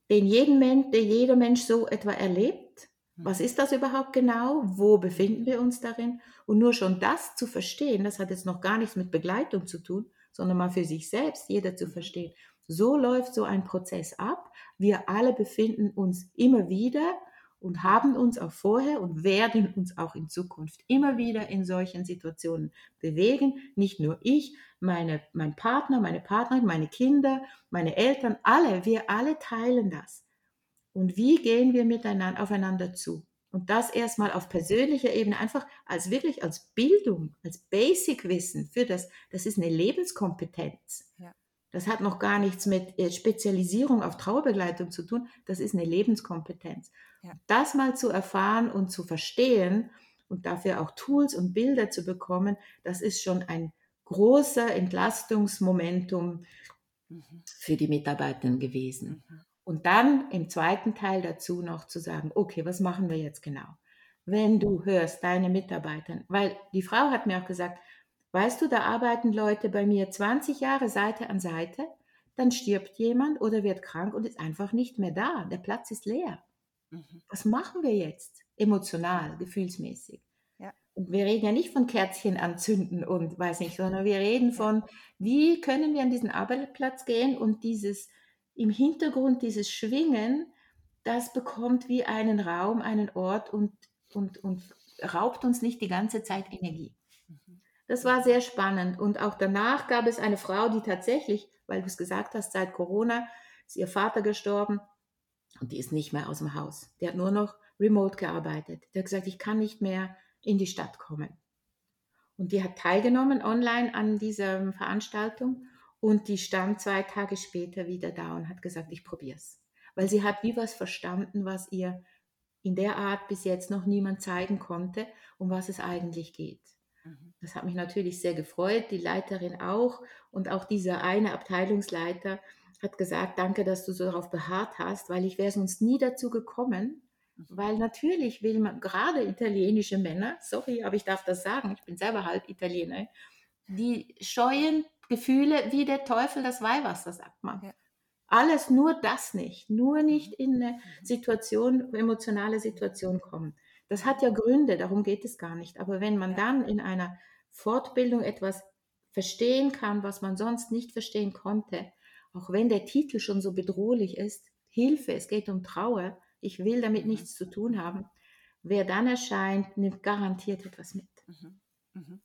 Speaker 2: den, jeden Mensch, den jeder Mensch so etwa erlebt. Was
Speaker 1: Mhm.
Speaker 2: ist das überhaupt genau? Wo befinden wir uns darin? Und nur schon das zu verstehen, das hat jetzt noch gar nichts mit Begleitung zu tun, sondern mal für sich selbst, jeder zu
Speaker 1: Mhm.
Speaker 2: verstehen. So läuft so ein Prozess ab. Wir alle befinden uns immer wieder und haben uns auch vorher und werden uns auch in Zukunft immer wieder in solchen Situationen bewegen. Nicht nur ich, meine, mein Partner, meine Partnerin, meine Kinder, meine Eltern, alle, wir alle teilen das. Und wie gehen wir miteinander aufeinander zu? Und das erstmal auf persönlicher Ebene, einfach als wirklich als Bildung, als Basic-Wissen für das, das ist eine Lebenskompetenz.
Speaker 1: Ja.
Speaker 2: Das hat noch gar nichts mit äh, Spezialisierung auf Trauerbegleitung zu tun, das ist eine Lebenskompetenz.
Speaker 1: Ja.
Speaker 2: Das mal zu erfahren und zu verstehen und dafür auch Tools und Bilder zu bekommen, das ist schon ein großer Entlastungsmomentum
Speaker 1: Mhm.
Speaker 2: für die Mitarbeitenden gewesen.
Speaker 1: Mhm.
Speaker 2: Und dann im zweiten Teil dazu noch zu sagen, okay, was machen wir jetzt genau? Wenn du hörst, deine Mitarbeiter, weil die Frau hat mir auch gesagt, weißt du, da arbeiten Leute bei mir 20 Jahre Seite an Seite, dann stirbt jemand oder wird krank und ist einfach nicht mehr da. Der Platz ist leer.
Speaker 1: Mhm.
Speaker 2: Was machen wir jetzt? Emotional, gefühlsmäßig.
Speaker 1: Ja.
Speaker 2: Und wir reden ja nicht von Kerzchen anzünden und weiß nicht, sondern wir reden von, wie können wir an diesen Arbeitsplatz gehen und dieses im Hintergrund, dieses Schwingen, das bekommt wie einen Raum, einen Ort und, und, und raubt uns nicht die ganze Zeit Energie.
Speaker 1: Mhm.
Speaker 2: Das war sehr spannend. Und auch danach gab es eine Frau, die tatsächlich, weil du es gesagt hast, seit Corona ist ihr Vater gestorben und die ist nicht mehr aus dem Haus. Die hat nur noch remote gearbeitet. Die hat gesagt, ich kann nicht mehr in die Stadt kommen. Und die hat teilgenommen online an dieser Veranstaltung und die stand zwei Tage später wieder da und hat gesagt, ich probiere es. Weil sie hat wie was verstanden, was ihr in der Art bis jetzt noch niemand zeigen konnte, um was es eigentlich geht.
Speaker 1: Mhm.
Speaker 2: Das hat mich natürlich sehr gefreut, die Leiterin auch und auch dieser eine Abteilungsleiter hat gesagt, danke, dass du so darauf beharrt hast, weil ich wäre sonst nie dazu gekommen, Mhm. Weil natürlich will man, gerade italienische Männer, sorry, aber ich darf das sagen, ich bin selber halb Italiener, die scheuen Gefühle wie der Teufel das Weihwasser, sagt man. Ja. Alles nur das nicht, nur nicht mhm. in eine. Situation, emotionale Situation kommen. Das hat ja Gründe, darum geht es gar nicht. Aber wenn man dann in einer Fortbildung etwas verstehen kann, was man sonst nicht verstehen konnte, auch wenn der Titel schon so bedrohlich ist, Hilfe, es geht um Trauer, ich will damit mhm. nichts zu tun haben, wer dann erscheint, nimmt garantiert etwas mit. Mhm.
Speaker 1: Mhm.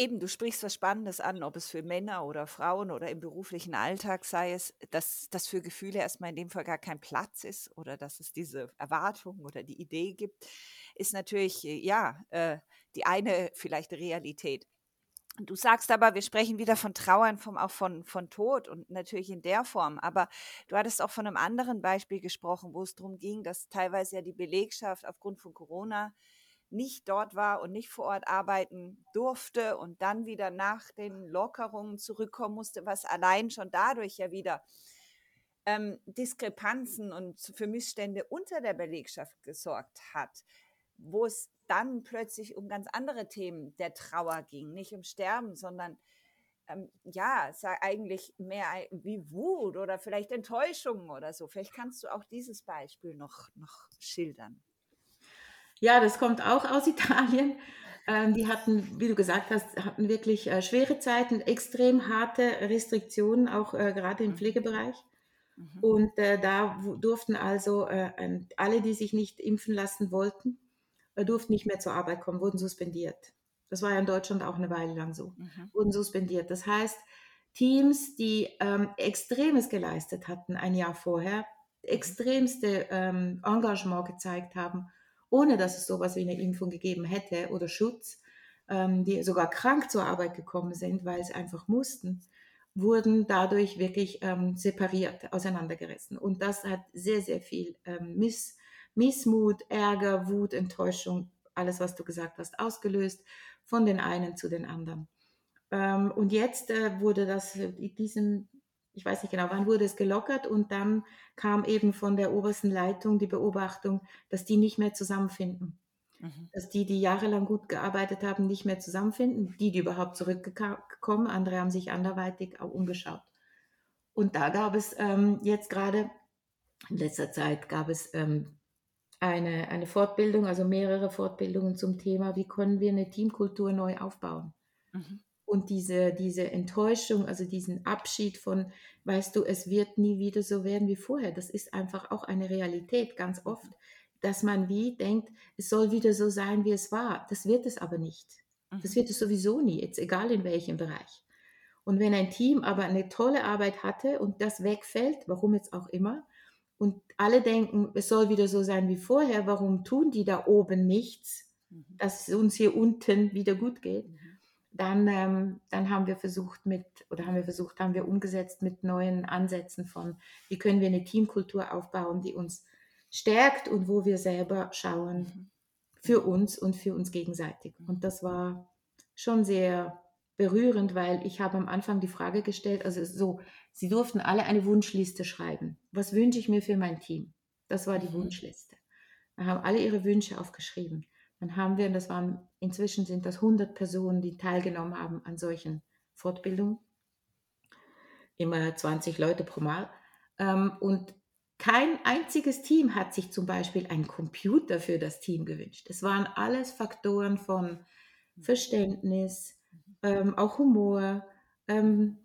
Speaker 1: Eben, du sprichst was Spannendes an, ob es für Männer oder Frauen oder im beruflichen Alltag sei es, dass das für Gefühle erstmal in dem Fall gar kein Platz ist oder dass es diese Erwartung oder die Idee gibt, ist natürlich, äh, ja, äh, die eine vielleicht Realität. Du sagst aber, wir sprechen wieder von Trauern, vom, auch von, von Tod und natürlich in der Form. Aber du hattest auch von einem anderen Beispiel gesprochen, wo es darum ging, dass teilweise ja die Belegschaft aufgrund von Corona nicht dort war und nicht vor Ort arbeiten durfte und dann wieder nach den Lockerungen zurückkommen musste, was allein schon dadurch ja wieder ähm, Diskrepanzen und für Missstände unter der Belegschaft gesorgt hat, wo es dann plötzlich um ganz andere Themen der Trauer ging, nicht um Sterben, sondern ähm, ja, eigentlich mehr wie Wut oder vielleicht Enttäuschung oder so. Vielleicht kannst du auch dieses Beispiel noch, noch schildern.
Speaker 2: Ja, das kommt auch aus *laughs* Italien. Ähm, die hatten, wie du gesagt hast, hatten wirklich äh, schwere Zeiten, extrem harte Restriktionen, auch äh, gerade im mhm. Pflegebereich. Mhm. Und äh, da durften also alle, die sich nicht impfen lassen wollten, durften nicht mehr zur Arbeit kommen, wurden suspendiert. Das war ja in Deutschland auch eine Weile lang so, mhm. wurden suspendiert. Das heißt, Teams, die ähm, Extremes geleistet hatten ein Jahr vorher, mhm. extremste ähm, Engagement gezeigt haben, ohne dass es sowas wie eine Impfung gegeben hätte oder Schutz, ähm, die sogar krank zur Arbeit gekommen sind, weil sie einfach mussten, wurden dadurch wirklich ähm, separiert, auseinandergerissen. Und das hat sehr, sehr viel ähm, Miss, Missmut, Ärger, Wut, Enttäuschung, alles, was du gesagt hast, ausgelöst von den einen zu den anderen. Und jetzt äh, wurde das in diesem ich weiß nicht genau, wann wurde es gelockert und dann kam eben von der obersten Leitung die Beobachtung, dass die nicht mehr zusammenfinden. Mhm. Dass die, die jahrelang gut gearbeitet haben, nicht mehr zusammenfinden. Die, die überhaupt zurückgekommen, andere haben sich anderweitig auch umgeschaut. Und da gab es ähm, jetzt gerade, in letzter Zeit gab es ähm, eine, eine Fortbildung, also mehrere Fortbildungen zum Thema, wie können wir eine Teamkultur neu aufbauen. Mhm. Und diese, diese Enttäuschung, also diesen Abschied von, weißt du, es wird nie wieder so werden wie vorher, das ist einfach auch eine Realität ganz oft, dass man wie denkt, es soll wieder so sein, wie es war. Das wird es aber nicht. Das mhm. wird es sowieso nie, jetzt egal in welchem Bereich. Und wenn ein Team aber eine tolle Arbeit hatte und das wegfällt, warum jetzt auch immer, und alle denken, es soll wieder so sein wie vorher, warum tun die da oben nichts, mhm. dass es uns hier unten wieder gut geht? Dann, ähm, dann haben wir versucht mit, oder haben wir versucht, haben wir umgesetzt mit neuen Ansätzen von, wie können wir eine Teamkultur aufbauen, die uns stärkt und wo wir selber schauen mhm. für uns und für uns gegenseitig. Und mhm. das war schon sehr berührend, weil ich habe am Anfang die Frage gestellt, also so, sie durften alle eine Wunschliste schreiben. Was wünsche ich mir für mein Team? Das war die mhm. Wunschliste. Da haben alle ihre Wünsche aufgeschrieben. Dann haben wir, und das waren, inzwischen sind das 100 Personen, die teilgenommen haben an solchen Fortbildungen. Immer 20 Leute pro Mal. Ähm, und kein einziges Team hat sich zum Beispiel einen Computer für das Team gewünscht. Es waren alles Faktoren von Verständnis, ähm, auch Humor, ähm,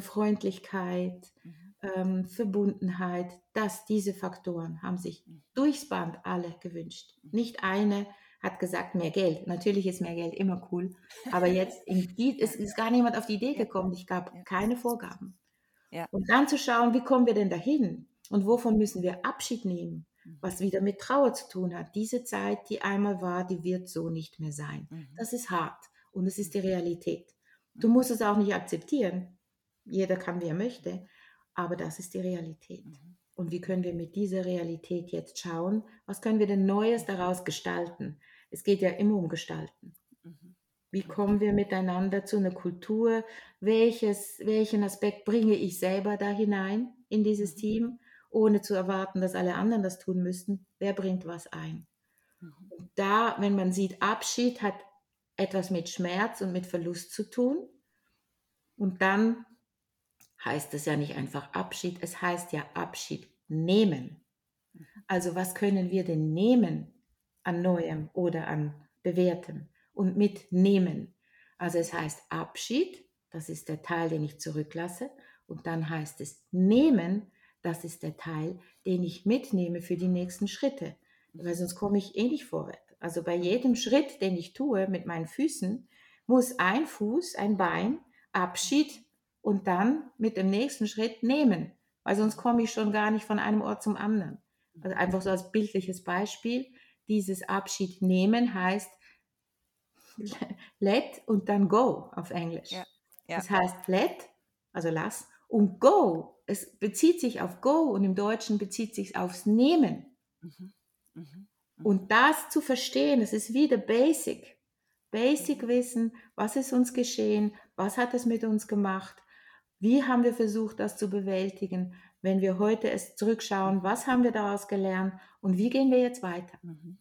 Speaker 2: Freundlichkeit, mhm. Verbundenheit. Das, diese Faktoren haben sich durchs Band alle gewünscht. Nicht eine hat gesagt, mehr Geld. Natürlich ist mehr Geld immer cool, *laughs* aber jetzt die, es ist gar niemand auf die Idee gekommen. Ich gab keine Vorgaben. Und dann zu schauen, wie kommen wir denn dahin und wovon müssen wir Abschied nehmen, mhm. was wieder mit Trauer zu tun hat. Diese Zeit, die einmal war, die wird so nicht mehr sein. Mhm. Das ist hart und es ist die Realität. Du musst es auch nicht akzeptieren. Jeder kann, wie er möchte, aber das ist die Realität. Mhm. Und wie können wir mit dieser Realität jetzt schauen, was können wir denn Neues daraus gestalten? Es geht ja immer um Gestalten. Mhm. Wie kommen wir miteinander zu einer Kultur? Welches, welchen Aspekt bringe ich selber da hinein in dieses mhm. Team? ohne zu erwarten, dass alle anderen das tun müssten. Wer bringt was ein?
Speaker 1: Mhm.
Speaker 2: Und da, wenn man sieht, Abschied hat etwas mit Schmerz und mit Verlust zu tun. Und dann heißt es ja nicht einfach Abschied, es heißt ja Abschied nehmen. Also was können wir denn nehmen an Neuem oder an Bewährtem und mitnehmen? Also es heißt Abschied, das ist der Teil, den ich zurücklasse. Und dann heißt es nehmen, das ist der Teil, den ich mitnehme für die nächsten Schritte. Weil sonst komme ich eh nicht vorwärts. Also bei jedem Schritt, den ich tue mit meinen Füßen, muss ein Fuß, ein Bein Abschied und dann mit dem nächsten Schritt nehmen. Weil sonst komme ich schon gar nicht von einem Ort zum anderen. Also einfach so als bildliches Beispiel. Dieses Abschied nehmen heißt let und dann go auf Englisch.
Speaker 1: Ja, ja.
Speaker 2: Das heißt let, also lass, und go. Es bezieht sich auf go und im Deutschen bezieht sich aufs Nehmen.
Speaker 1: Mhm. Mhm.
Speaker 2: Und das zu verstehen, das ist wieder Basic. Basic Wissen, was ist uns geschehen, was hat es mit uns gemacht, wie haben wir versucht, das zu bewältigen, wenn wir heute es zurückschauen, was haben wir daraus gelernt und wie gehen wir jetzt weiter.
Speaker 1: Mhm.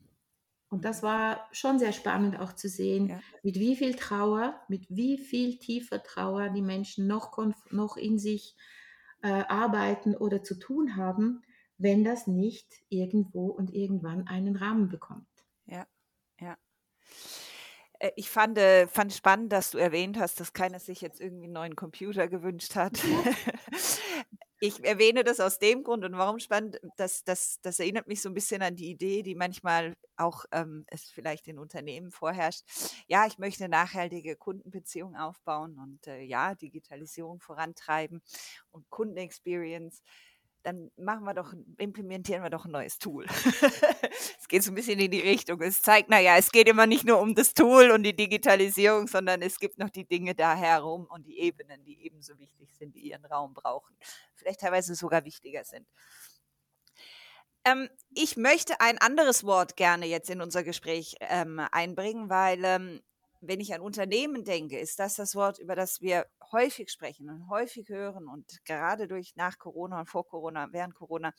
Speaker 2: Und das war schon sehr spannend auch zu sehen,
Speaker 1: Ja.
Speaker 2: mit wie viel Trauer, mit wie viel tiefer Trauer die Menschen noch, noch in sich äh, arbeiten oder zu tun haben, wenn das nicht irgendwo und irgendwann einen Rahmen bekommt.
Speaker 1: Ja. Äh, Ich fand, äh, fand spannend, dass du erwähnt hast, dass keiner sich jetzt irgendwie einen neuen Computer gewünscht hat. *laughs* Ich erwähne das aus dem Grund und warum spannend, das, das, das erinnert mich so ein bisschen an die Idee, die manchmal auch ähm, es vielleicht in Unternehmen vorherrscht. Ja, ich möchte nachhaltige Kundenbeziehungen aufbauen und äh, ja, Digitalisierung vorantreiben und Kundenexperience. Dann machen wir doch, implementieren wir doch ein neues Tool. *laughs* *laughs* es geht so ein bisschen in die Richtung. Es zeigt, naja, es geht immer nicht nur um das Tool und die Digitalisierung, sondern es gibt noch die Dinge da herum und die Ebenen, die ebenso wichtig sind, die ihren Raum brauchen. Vielleicht teilweise sogar wichtiger sind. Ähm, ich möchte ein anderes Wort gerne jetzt in unser Gespräch ähm, einbringen, weil ähm, wenn ich an Unternehmen denke, ist das das Wort, über das wir häufig sprechen und häufig hören und gerade durch nach Corona und vor Corona, während Corona,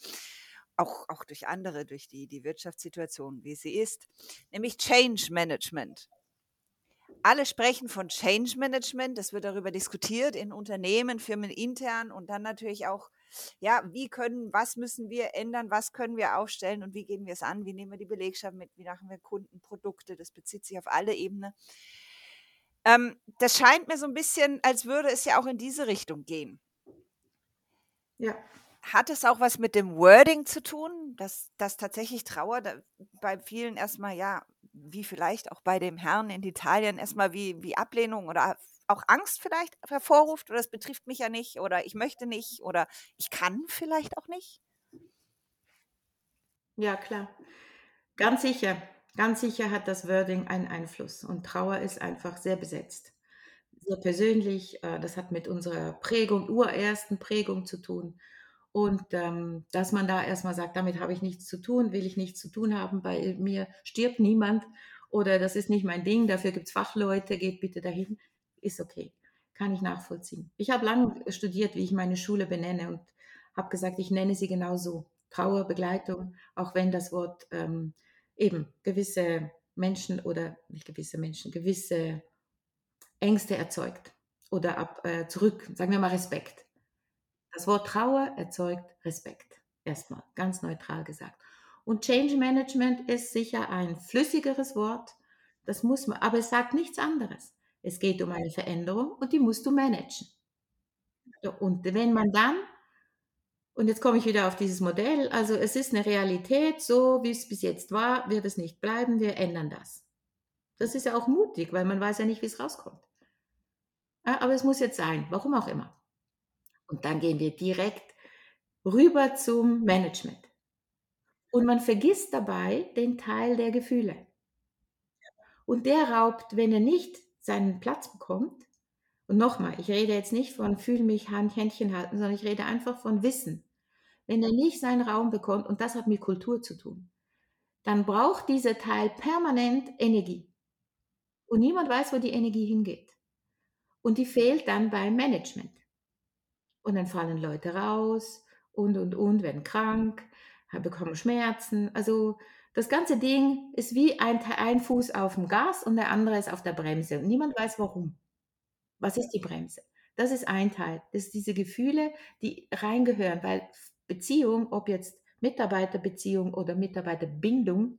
Speaker 1: auch, auch durch andere, durch die, die Wirtschaftssituation, wie sie ist, nämlich Change Management. Alle sprechen von Change Management, es wird darüber diskutiert in Unternehmen, Firmen intern und dann natürlich auch, ja, wie können, was müssen wir ändern, was können wir aufstellen und wie gehen wir es an, wie nehmen wir die Belegschaft mit, wie machen wir Kundenprodukte, das bezieht sich auf alle Ebenen. Ähm, das scheint mir so ein bisschen, als würde es ja auch in diese Richtung gehen.
Speaker 2: Ja,
Speaker 1: Hat es auch was mit dem Wording zu tun, dass, dass tatsächlich Trauer da, bei vielen erstmal, ja, wie vielleicht auch bei dem Herrn in Italien, erstmal wie, wie Ablehnung oder auch Angst vielleicht hervorruft oder es betrifft mich ja nicht oder ich möchte nicht oder ich kann vielleicht auch nicht?
Speaker 2: ja, klar. Ganz sicher, ganz sicher hat das Wording einen Einfluss und Trauer ist einfach sehr besetzt. Sehr persönlich, äh, das hat mit unserer Prägung, urersten Prägung zu tun. Und ähm, dass man da erstmal sagt, damit habe ich nichts zu tun, will ich nichts zu tun haben, bei mir stirbt niemand oder das ist nicht mein Ding, dafür gibt es Fachleute, geht bitte dahin, ist okay, kann ich nachvollziehen. Ich habe lange studiert, wie ich meine Schule benenne und habe gesagt, ich nenne sie genau so, Trauerbegleitung, auch wenn das Wort ähm, eben gewisse Menschen oder nicht gewisse Menschen, gewisse Ängste erzeugt oder ab, äh, zurück, sagen wir mal Respekt. Das Wort Trauer erzeugt Respekt. Erstmal, ganz neutral gesagt. Und Change Management ist sicher ein flüssigeres Wort. Das muss man, aber es sagt nichts anderes. Es geht um eine Veränderung und die musst du managen. Und wenn man dann, und jetzt komme ich wieder auf dieses Modell, also es ist eine Realität, so wie es bis jetzt war, wird es nicht bleiben, wir ändern das. Das ist ja auch mutig, weil man weiß ja nicht, wie es rauskommt. Aber es muss jetzt sein, warum auch immer. Und dann gehen wir direkt rüber zum Management. Und man vergisst dabei den Teil der Gefühle. Und der raubt, wenn er nicht seinen Platz bekommt, und nochmal, ich rede jetzt nicht von fühl mich, Hand, Händchen halten, sondern ich rede einfach von Wissen. Wenn er nicht seinen Raum bekommt, und das hat mit Kultur zu tun, dann braucht dieser Teil permanent Energie. Und niemand weiß, wo die Energie hingeht. Und die fehlt dann beim Management. Und dann fallen Leute raus und, und, und, werden krank, bekommen Schmerzen. Also das ganze Ding ist wie ein, ein Fuß auf dem Gas und der andere ist auf der Bremse und niemand weiß warum. Was ist die Bremse? Das ist ein Teil. Das sind diese Gefühle, die reingehören, weil Beziehung, ob jetzt Mitarbeiterbeziehung oder Mitarbeiterbindung,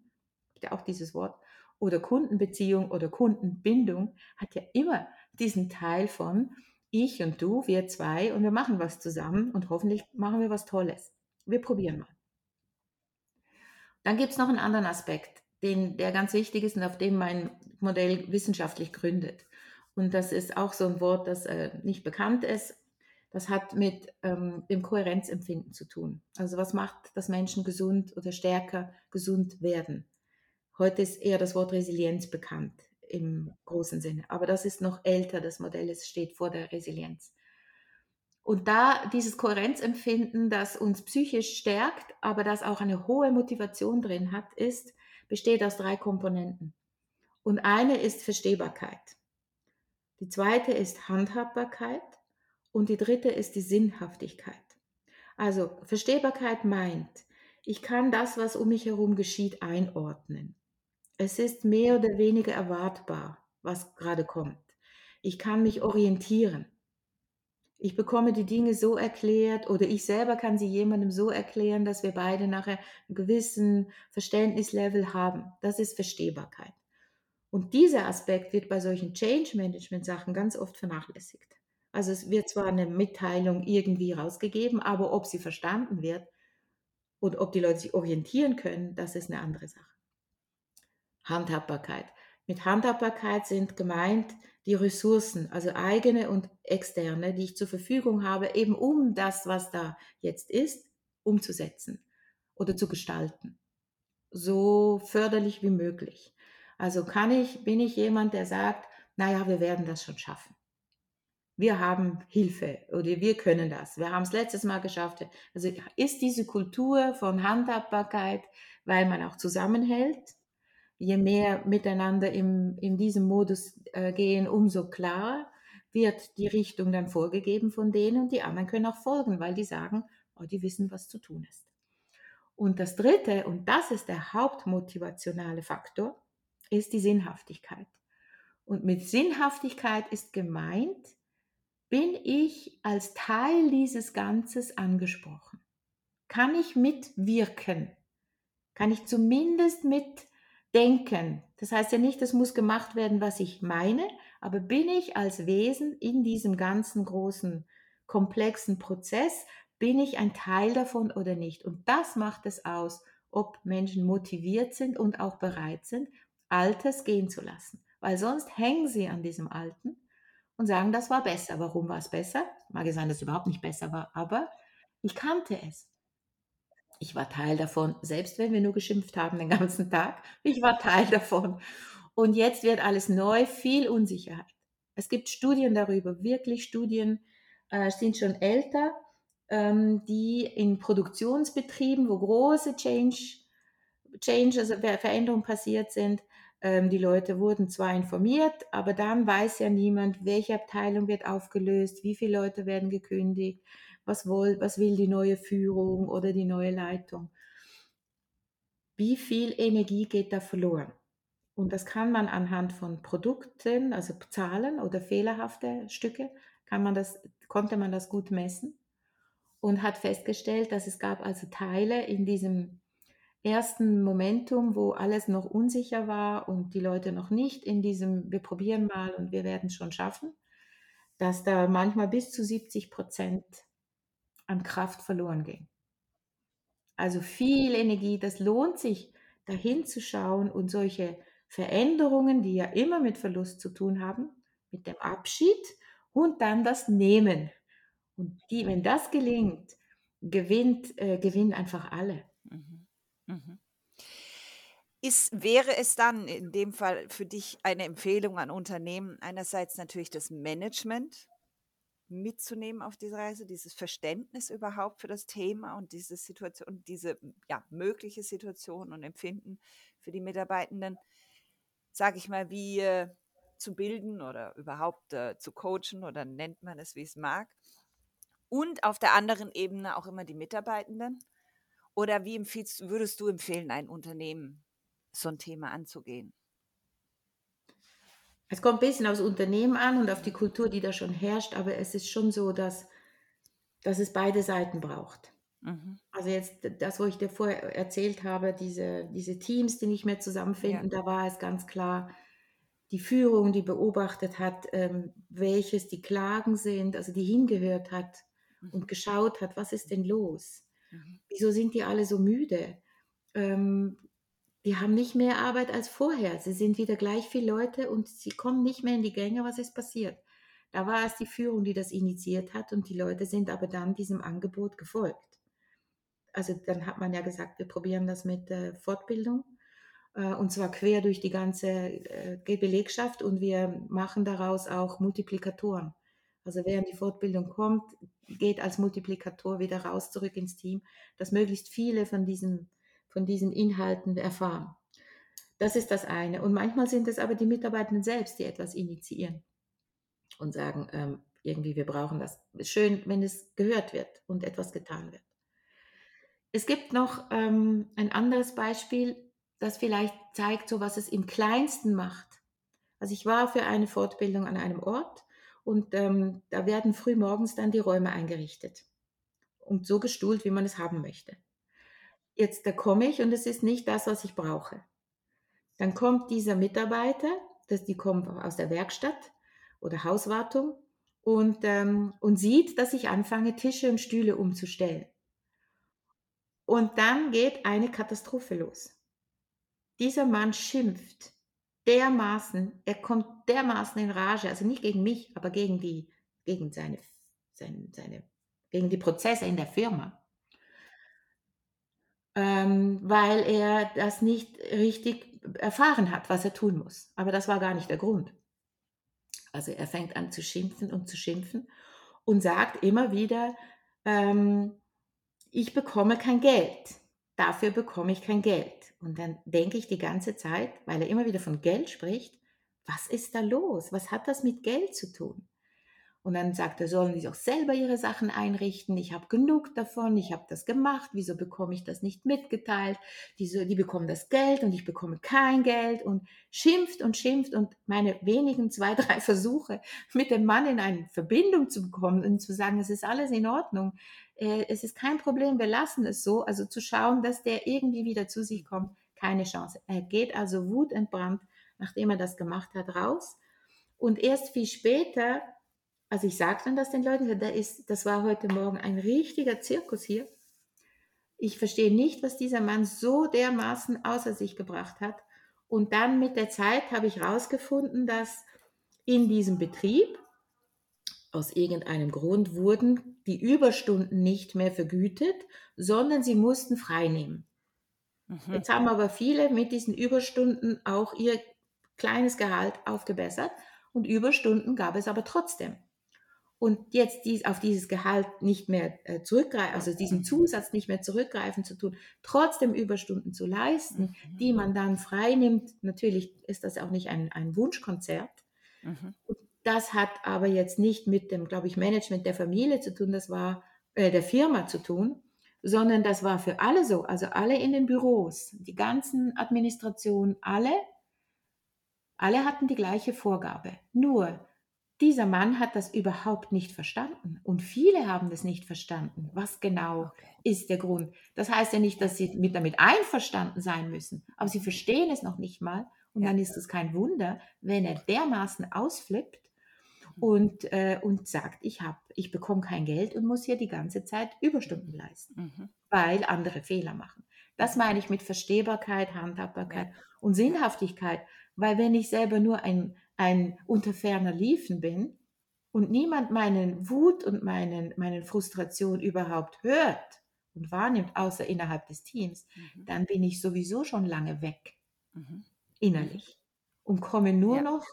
Speaker 2: ja auch dieses Wort, oder Kundenbeziehung oder Kundenbindung, hat ja immer diesen Teil von ich und du, wir zwei und wir machen was zusammen und hoffentlich machen wir was Tolles. Wir probieren mal. Dann gibt es noch einen anderen Aspekt, den, der ganz wichtig ist und auf dem mein Modell wissenschaftlich gründet. Und das ist auch so ein Wort, das äh, nicht bekannt ist. Das hat mit ähm, dem Kohärenzempfinden zu tun. Also was macht, dass Menschen gesund oder stärker gesund werden? Heute ist eher das Wort Resilienz bekannt im großen Sinne. Aber das ist noch älter, das Modell, es steht vor der Resilienz. Und da dieses Kohärenzempfinden, das uns psychisch stärkt, aber das auch eine hohe Motivation drin hat, ist, besteht aus drei Komponenten. Und eine ist Verstehbarkeit. Die zweite ist Handhabbarkeit und die dritte ist die Sinnhaftigkeit. Also Verstehbarkeit meint, ich kann das, was um mich herum geschieht, einordnen. Es ist mehr oder weniger erwartbar, was gerade kommt. Ich kann mich orientieren. Ich bekomme die Dinge so erklärt oder ich selber kann sie jemandem so erklären, dass wir beide nachher einen gewissen Verständnislevel haben. Das ist Verstehbarkeit. Und dieser Aspekt wird bei solchen Change Management Sachen ganz oft vernachlässigt. Also es wird zwar eine Mitteilung irgendwie rausgegeben, aber ob sie verstanden wird und ob die Leute sich orientieren können, das ist eine andere Sache. Handhabbarkeit. Mit Handhabbarkeit sind gemeint die Ressourcen, also eigene und externe, die ich zur Verfügung habe, eben um das, was da jetzt ist, umzusetzen oder zu gestalten. So förderlich wie möglich. Also kann ich, bin ich jemand, der sagt, naja, wir werden das schon schaffen. Wir haben Hilfe oder wir können das. Wir haben es letztes Mal geschafft. Also ist diese Kultur von Handhabbarkeit, weil man auch zusammenhält. Je mehr miteinander im, in diesem Modus äh, gehen, umso klarer wird die Richtung dann vorgegeben von denen und die anderen können auch folgen, weil die sagen, oh, die wissen, was zu tun ist. Und das Dritte, und das ist der hauptmotivationale Faktor, ist die Sinnhaftigkeit. Und mit Sinnhaftigkeit ist gemeint, bin ich als Teil dieses Ganzes angesprochen? Kann ich mitwirken? Kann ich zumindest mitdenken? Das heißt ja nicht, es muss gemacht werden, was ich meine, aber bin ich als Wesen in diesem ganzen großen, komplexen Prozess, bin ich ein Teil davon oder nicht? Und das macht es aus, ob Menschen motiviert sind und auch bereit sind, Altes gehen zu lassen. Weil sonst hängen sie an diesem Alten und sagen, das war besser. Warum war es besser? Mag ja sein, dass es überhaupt nicht besser war, aber ich kannte es. Ich war Teil davon, selbst wenn wir nur geschimpft haben den ganzen Tag. Ich war Teil davon. Und jetzt wird alles neu, viel Unsicherheit. Es gibt Studien darüber, wirklich Studien äh, sind schon älter, ähm, die in Produktionsbetrieben, wo große Change, Change also Veränderungen passiert sind, ähm, die Leute wurden zwar informiert, aber dann weiß ja niemand, welche Abteilung wird aufgelöst, wie viele Leute werden gekündigt, was, will, was will die neue Führung oder die neue Leitung. Wie viel Energie geht da verloren? Und das kann man anhand von Produkten, also Zahlen oder fehlerhafte Stücke, kann man das, konnte man das gut messen und hat festgestellt, dass es gab also Teile in diesem ersten Momentum, wo alles noch unsicher war und die Leute noch nicht in diesem, wir probieren mal und wir werden es schon schaffen, dass da manchmal bis zu 70 Prozent an Kraft verloren ging. Also viel Energie, das lohnt sich, dahin zu schauen und solche Veränderungen, die ja immer mit Verlust zu tun haben, mit dem Abschied und dann das Nehmen. Und die, wenn das gelingt, gewinnt, äh, gewinnen einfach alle. Mhm. Mhm.
Speaker 1: Ist, wäre es dann in dem Fall für dich eine Empfehlung an Unternehmen, einerseits natürlich das Management mitzunehmen auf diese Reise, dieses Verständnis überhaupt für das Thema und diese Situation, diese ja, mögliche Situation und Empfinden für die Mitarbeitenden, sage ich mal, wie äh, zu bilden oder überhaupt äh, zu coachen oder nennt man es, wie es mag. und auf der anderen Ebene auch immer die Mitarbeitenden? Oder wie würdest du empfehlen, ein Unternehmen so ein Thema anzugehen?
Speaker 2: Es kommt ein bisschen aufs Unternehmen an und auf die Kultur, die da schon herrscht, aber es ist schon so, dass, dass es beide Seiten braucht.
Speaker 1: Mhm.
Speaker 2: Also jetzt das, wo ich dir vorher erzählt habe, diese, diese Teams, die nicht mehr zusammenfinden, da war es ganz klar, die Führung, die beobachtet hat, ähm, welches die Klagen sind, also die hingehört hat
Speaker 1: Mhm.
Speaker 2: und geschaut hat, was ist denn los?
Speaker 1: Mhm.
Speaker 2: Wieso sind die alle so müde? Ähm, die haben nicht mehr Arbeit als vorher. Sie sind wieder gleich viele Leute und sie kommen nicht mehr in die Gänge. Was ist passiert? Da war es die Führung, die das initiiert hat und die Leute sind aber dann diesem Angebot gefolgt. Also dann hat man ja gesagt, wir probieren das mit äh, Fortbildung äh, und zwar quer durch die ganze äh, Belegschaft und wir machen daraus auch Multiplikatoren. Also während die Fortbildung kommt, geht als Multiplikator wieder raus zurück ins Team, dass möglichst viele von diesen, von diesen Inhalten erfahren. Das ist das eine. Und manchmal sind es aber die Mitarbeitenden selbst, die etwas initiieren und sagen, ähm, irgendwie, wir brauchen das. Schön, wenn es gehört wird und etwas getan wird. Es gibt noch ähm, ein anderes Beispiel, das vielleicht zeigt, so was es im Kleinsten macht. Also ich war für eine Fortbildung an einem Ort und ähm, da werden früh morgens dann die Räume eingerichtet und so gestuhlt, wie man es haben möchte. Jetzt da komme ich und es ist nicht das, was ich brauche. Dann kommt dieser Mitarbeiter, das, die kommt aus der Werkstatt oder Hauswartung und, ähm, und sieht, dass ich anfange, Tische und Stühle umzustellen. Und dann geht eine Katastrophe los. Dieser Mann schimpft dermaßen, er kommt dermaßen in Rage, also nicht gegen mich, aber gegen die, gegen seine, seine, seine gegen die Prozesse in der Firma, ähm, weil er das nicht richtig erfahren hat, was er tun muss. Aber das war gar nicht der Grund. Also er fängt an zu schimpfen und zu schimpfen und sagt immer wieder, ähm, ich bekomme kein Geld. Dafür bekomme ich kein Geld. Und dann denke ich die ganze Zeit, weil er immer wieder von Geld spricht, was ist da los? Was hat das mit Geld zu tun? Und dann sagt er, sollen die doch selber ihre Sachen einrichten. Ich habe genug davon, ich habe das gemacht. Wieso bekomme ich das nicht mitgeteilt? Die, so, die bekommen das Geld und ich bekomme kein Geld und schimpft und schimpft. Und meine wenigen zwei, drei Versuche, mit dem Mann in eine Verbindung zu bekommen und zu sagen, es ist alles in Ordnung, äh, es ist kein Problem, wir lassen es so. Also zu schauen, dass der irgendwie wieder zu sich kommt, keine Chance. Er geht also wutentbrannt, nachdem er das gemacht hat, raus. Und erst viel später also ich sage dann das den Leuten, da ist, das war heute Morgen ein richtiger Zirkus hier. Ich verstehe nicht, was dieser Mann so dermaßen außer sich gebracht hat. Und dann mit der Zeit habe ich herausgefunden, dass in diesem Betrieb aus irgendeinem Grund wurden die Überstunden nicht mehr vergütet, sondern sie mussten freinehmen. Mhm. Jetzt haben aber viele mit diesen Überstunden auch ihr kleines Gehalt aufgebessert und Überstunden gab es aber trotzdem und jetzt dies, auf dieses Gehalt nicht mehr äh, zurückgreifen, also diesen Zusatz nicht mehr zurückgreifen zu tun, trotzdem Überstunden zu leisten, mhm. die man dann frei nimmt. Natürlich ist das auch nicht ein, ein Wunschkonzert. Mhm. das hat aber jetzt nicht mit dem, glaube ich, Management der Familie zu tun, das war äh, der Firma zu tun, sondern das war für alle so, also alle in den Büros, die ganzen Administrationen, alle, alle hatten die gleiche Vorgabe. Nur dieser Mann hat das überhaupt nicht verstanden und viele haben das nicht verstanden. Was genau okay. ist der Grund? Das heißt ja nicht, dass sie mit damit einverstanden sein müssen, aber sie verstehen es noch nicht mal und ja. dann ist es kein Wunder, wenn er dermaßen ausflippt mhm. und, äh, und sagt, ich, hab, ich bekomme kein Geld und muss hier die ganze Zeit Überstunden leisten, mhm. weil andere Fehler machen. Das meine ich mit Verstehbarkeit, Handhabbarkeit ja. und Sinnhaftigkeit, weil wenn ich selber nur ein ein unter ferner Liefen bin und niemand meinen Wut und meinen, meinen Frustration überhaupt hört und wahrnimmt, außer innerhalb des Teams, mhm. dann bin ich sowieso schon lange weg, mhm. innerlich. Und komme nur ja. noch,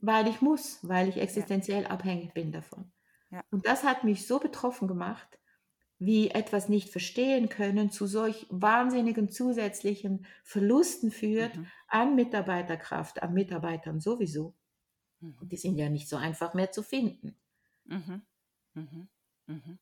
Speaker 2: weil ich muss, weil ich existenziell ja. abhängig bin davon. Ja. Und das hat mich so betroffen gemacht, wie etwas nicht verstehen können zu solch wahnsinnigen zusätzlichen Verlusten führt mhm. an Mitarbeiterkraft, an Mitarbeitern sowieso. Mhm. Und die sind ja nicht so einfach mehr zu finden.
Speaker 1: Mhm. mhm. Mhm.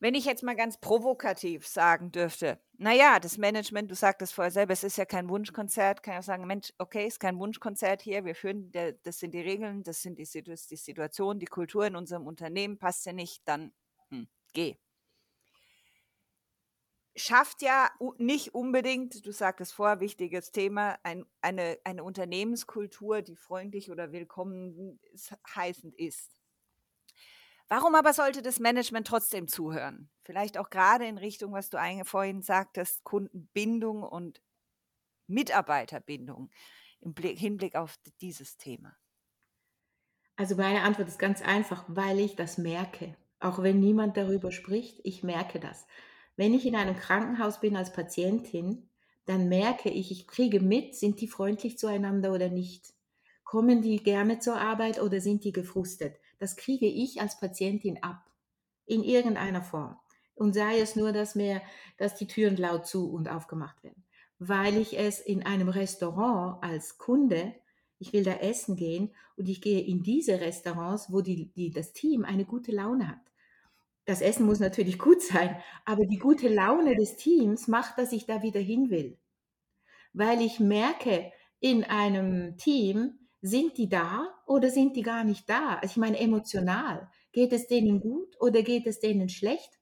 Speaker 1: Wenn ich jetzt mal ganz provokativ sagen dürfte, na ja, das Management, du sagtest vorher selber, es ist ja kein Wunschkonzert, kann ich auch sagen, Mensch, okay, ist kein Wunschkonzert hier, wir führen, der, das sind die Regeln, das sind die, die Situation, die Kultur in unserem Unternehmen, passt ja nicht, dann hm, geh. Schafft ja nicht unbedingt, du sagtest vorher, wichtiges Thema, ein, eine, eine Unternehmenskultur, die freundlich oder willkommen heißend ist. Warum aber sollte das Management trotzdem zuhören? Vielleicht auch gerade in Richtung, was du vorhin sagtest, Kundenbindung und Mitarbeiterbindung im Blick, Hinblick auf dieses Thema.
Speaker 2: Also meine Antwort ist ganz einfach, weil ich das merke. Auch wenn niemand darüber spricht, ich merke das. Wenn ich in einem Krankenhaus bin als Patientin, dann merke ich, ich kriege mit, sind die freundlich zueinander oder nicht. Kommen die gerne zur Arbeit oder sind die gefrustet? Das kriege ich als Patientin ab. In irgendeiner Form. Und sei es nur, dass mir, dass die Türen laut zu und aufgemacht werden. Weil ich es in einem Restaurant als Kunde, ich will da essen gehen und ich gehe in diese Restaurants, wo die, die, das Team eine gute Laune hat. Das Essen muss natürlich *laughs* gut sein, aber die gute Laune des Teams macht, dass ich da wieder hin will. Weil ich merke, in einem Team, sind die da oder sind die gar nicht da? Also ich meine emotional. Geht es denen gut oder geht es denen schlecht?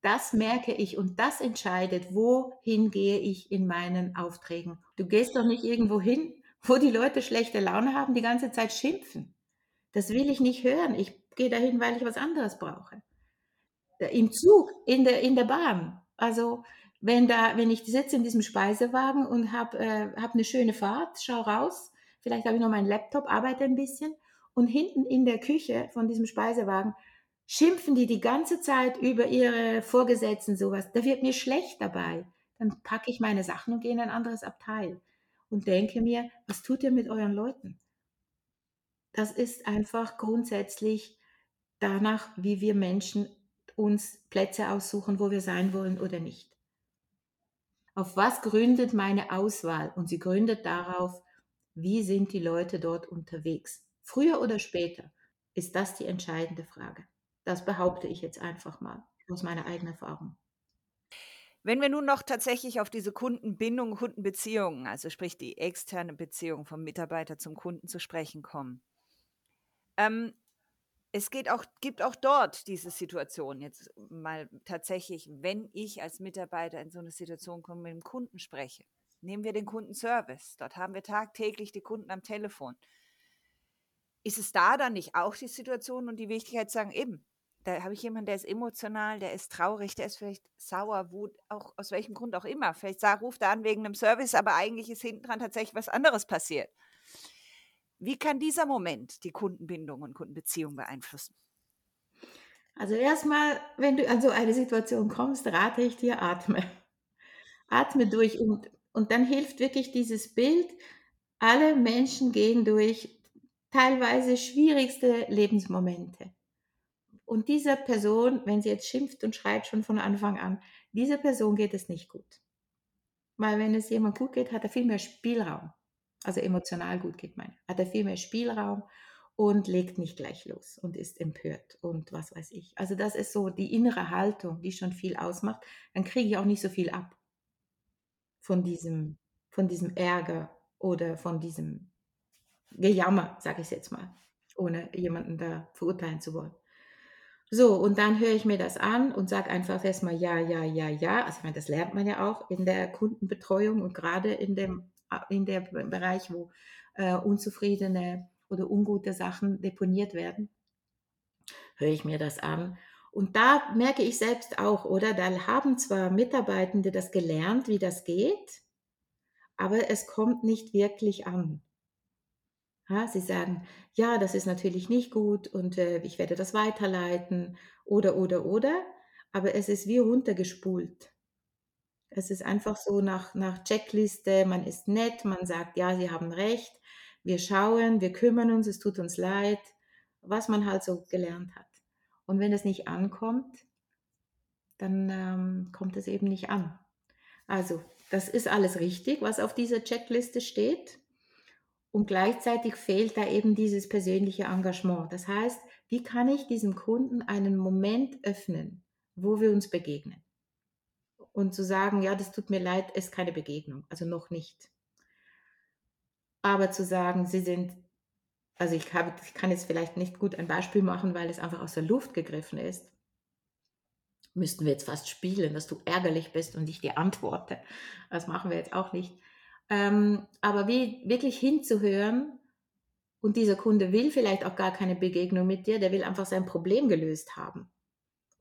Speaker 2: Das merke ich und das entscheidet, wohin gehe ich in meinen Aufträgen. Du gehst doch nicht irgendwo hin, wo die Leute schlechte Laune haben, die ganze Zeit schimpfen. Das will ich nicht hören. Ich gehe dahin, weil ich was anderes brauche. Im Zug, in der, in der Bahn. Also wenn da, wenn ich sitze in diesem Speisewagen und habe äh, hab eine schöne Fahrt, schau raus, vielleicht habe ich noch meinen Laptop, arbeite ein bisschen und hinten in der Küche von diesem Speisewagen schimpfen die die ganze Zeit über ihre Vorgesetzten sowas. Da wird mir schlecht dabei. Dann packe ich meine Sachen und gehe in ein anderes Abteil und denke mir, was tut ihr mit euren Leuten? Das ist einfach grundsätzlich danach, wie wir Menschen uns Plätze aussuchen, wo wir sein wollen oder nicht. Auf was gründet meine Auswahl? Und sie gründet darauf, wie sind die Leute dort unterwegs? Früher oder später ist das die entscheidende Frage. Das behaupte ich jetzt einfach mal aus meiner eigenen Erfahrung.
Speaker 1: Wenn wir nun noch tatsächlich auf diese Kundenbindung, Kundenbeziehungen, also sprich die externe Beziehung vom Mitarbeiter zum Kunden zu sprechen kommen. Ähm, es geht auch, gibt auch dort diese Situation, jetzt mal tatsächlich, wenn ich als Mitarbeiter in so eine Situation komme, mit dem Kunden spreche. Nehmen wir den Kundenservice. Dort haben wir tagtäglich die Kunden am Telefon. Ist es da dann nicht auch die Situation und die Wichtigkeit zu sagen, eben, da habe ich jemanden, der ist emotional, der ist traurig, der ist vielleicht sauer, wut, auch aus welchem Grund auch immer. Vielleicht ruft er an wegen einem Service, aber eigentlich ist hinten dran tatsächlich was anderes passiert. Wie kann dieser Moment die Kundenbindung und Kundenbeziehung beeinflussen?
Speaker 2: Also erstmal, wenn du an so eine Situation kommst, rate ich dir, atme. Atme durch und, und dann hilft wirklich dieses Bild, alle Menschen gehen durch teilweise schwierigste Lebensmomente. Und dieser Person, wenn sie jetzt schimpft und schreit schon von Anfang an, dieser Person geht es nicht gut. Weil wenn es jemand gut geht, hat er viel mehr Spielraum. Also emotional gut geht meine. Hat er viel mehr Spielraum und legt nicht gleich los und ist empört und was weiß ich. Also das ist so die innere Haltung, die schon viel ausmacht. Dann kriege ich auch nicht so viel ab von diesem, von diesem Ärger oder von diesem Gejammer, sage ich jetzt mal, ohne jemanden da verurteilen zu wollen. So, und dann höre ich mir das an und sage einfach erstmal ja, ja, ja, ja. Also ich meine, das lernt man ja auch in der Kundenbetreuung und gerade in dem, in dem Bereich, wo äh, unzufriedene oder ungute Sachen deponiert werden, höre ich mir das an. Und da merke ich selbst auch, oder? Da haben zwar Mitarbeitende das gelernt, wie das geht, aber es kommt nicht wirklich an. Ja, sie sagen, ja, das ist natürlich nicht gut und äh, ich werde das weiterleiten oder, oder, oder. Aber es ist wie runtergespult. Es ist einfach so nach, nach Checkliste, man ist nett, man sagt, ja, Sie haben recht, wir schauen, wir kümmern uns, es tut uns leid, was man halt so gelernt hat. Und wenn es nicht ankommt, dann ähm, kommt es eben nicht an. Also, das ist alles richtig, was auf dieser Checkliste steht. Und gleichzeitig fehlt da eben dieses persönliche Engagement. Das heißt, wie kann ich diesem Kunden einen Moment öffnen, wo wir uns begegnen? Und zu sagen, ja, das tut mir leid, ist keine Begegnung, also noch nicht. Aber zu sagen, sie sind, also ich, habe, ich kann jetzt vielleicht nicht gut ein Beispiel machen, weil es einfach aus der Luft gegriffen ist. Müssten wir jetzt fast spielen, dass du ärgerlich bist und ich dir antworte. Das machen wir jetzt auch nicht. Ähm, aber wie wirklich hinzuhören und dieser Kunde will vielleicht auch gar keine Begegnung mit dir, der will einfach sein Problem gelöst haben.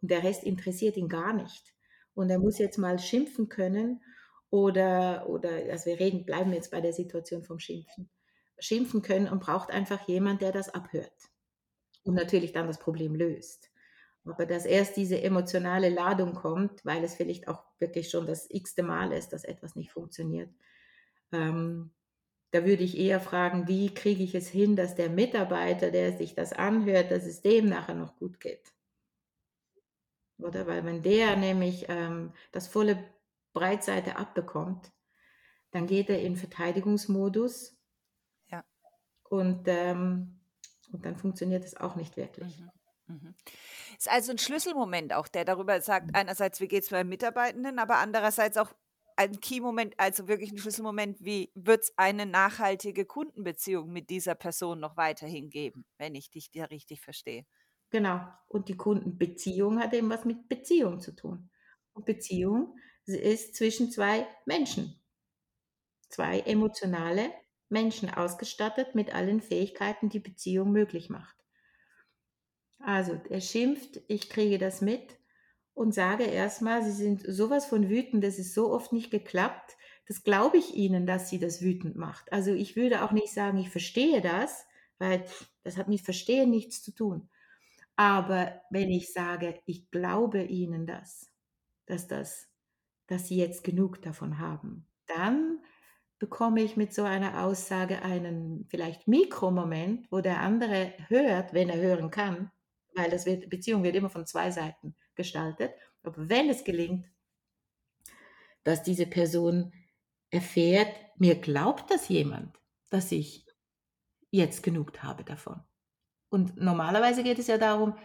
Speaker 2: Und der Rest interessiert ihn gar nicht. Und er muss jetzt mal schimpfen können oder, oder also wir reden, bleiben jetzt bei der Situation vom Schimpfen, schimpfen können und braucht einfach jemand, der das abhört und natürlich dann das Problem löst. Aber dass erst diese emotionale Ladung kommt, weil es vielleicht auch wirklich schon das x-te Mal ist, dass etwas nicht funktioniert, ähm, da würde ich eher fragen, wie kriege ich es hin, dass der Mitarbeiter, der sich das anhört, dass es dem nachher noch gut geht. Oder? Weil wenn der nämlich ähm, das volle Breitseite abbekommt, dann geht er in Verteidigungsmodus.
Speaker 1: Ja.
Speaker 2: Und, ähm, und dann funktioniert es auch nicht wirklich.
Speaker 1: Mhm. Mhm. Ist also ein Schlüsselmoment auch, der darüber sagt, einerseits, wie geht es beim Mitarbeitenden, aber andererseits auch ein Key-Moment, also wirklich ein Schlüsselmoment, wie wird es eine nachhaltige Kundenbeziehung mit dieser Person noch weiterhin geben, wenn ich dich da richtig verstehe.
Speaker 2: Genau. Und die Kundenbeziehung hat eben was mit Beziehung zu tun. Und Beziehung ist zwischen zwei Menschen. Zwei emotionale Menschen ausgestattet mit allen Fähigkeiten, die Beziehung möglich macht. Also, er schimpft, ich kriege das mit und sage erstmal, Sie sind sowas von wütend, das ist so oft nicht geklappt. Das glaube ich Ihnen, dass Sie das wütend macht. Also ich würde auch nicht sagen, ich verstehe das, weil das hat mit Verstehen nichts zu tun. Aber wenn ich sage, ich glaube Ihnen das, dass das, dass Sie jetzt genug davon haben, dann bekomme ich mit so einer Aussage einen vielleicht Mikromoment, wo der andere hört, wenn er hören kann, weil das wird, Beziehung wird immer von zwei Seiten gestaltet. Aber wenn es gelingt, dass diese Person erfährt, mir glaubt das jemand, dass ich jetzt genug habe davon. Und normalerweise geht es ja darum,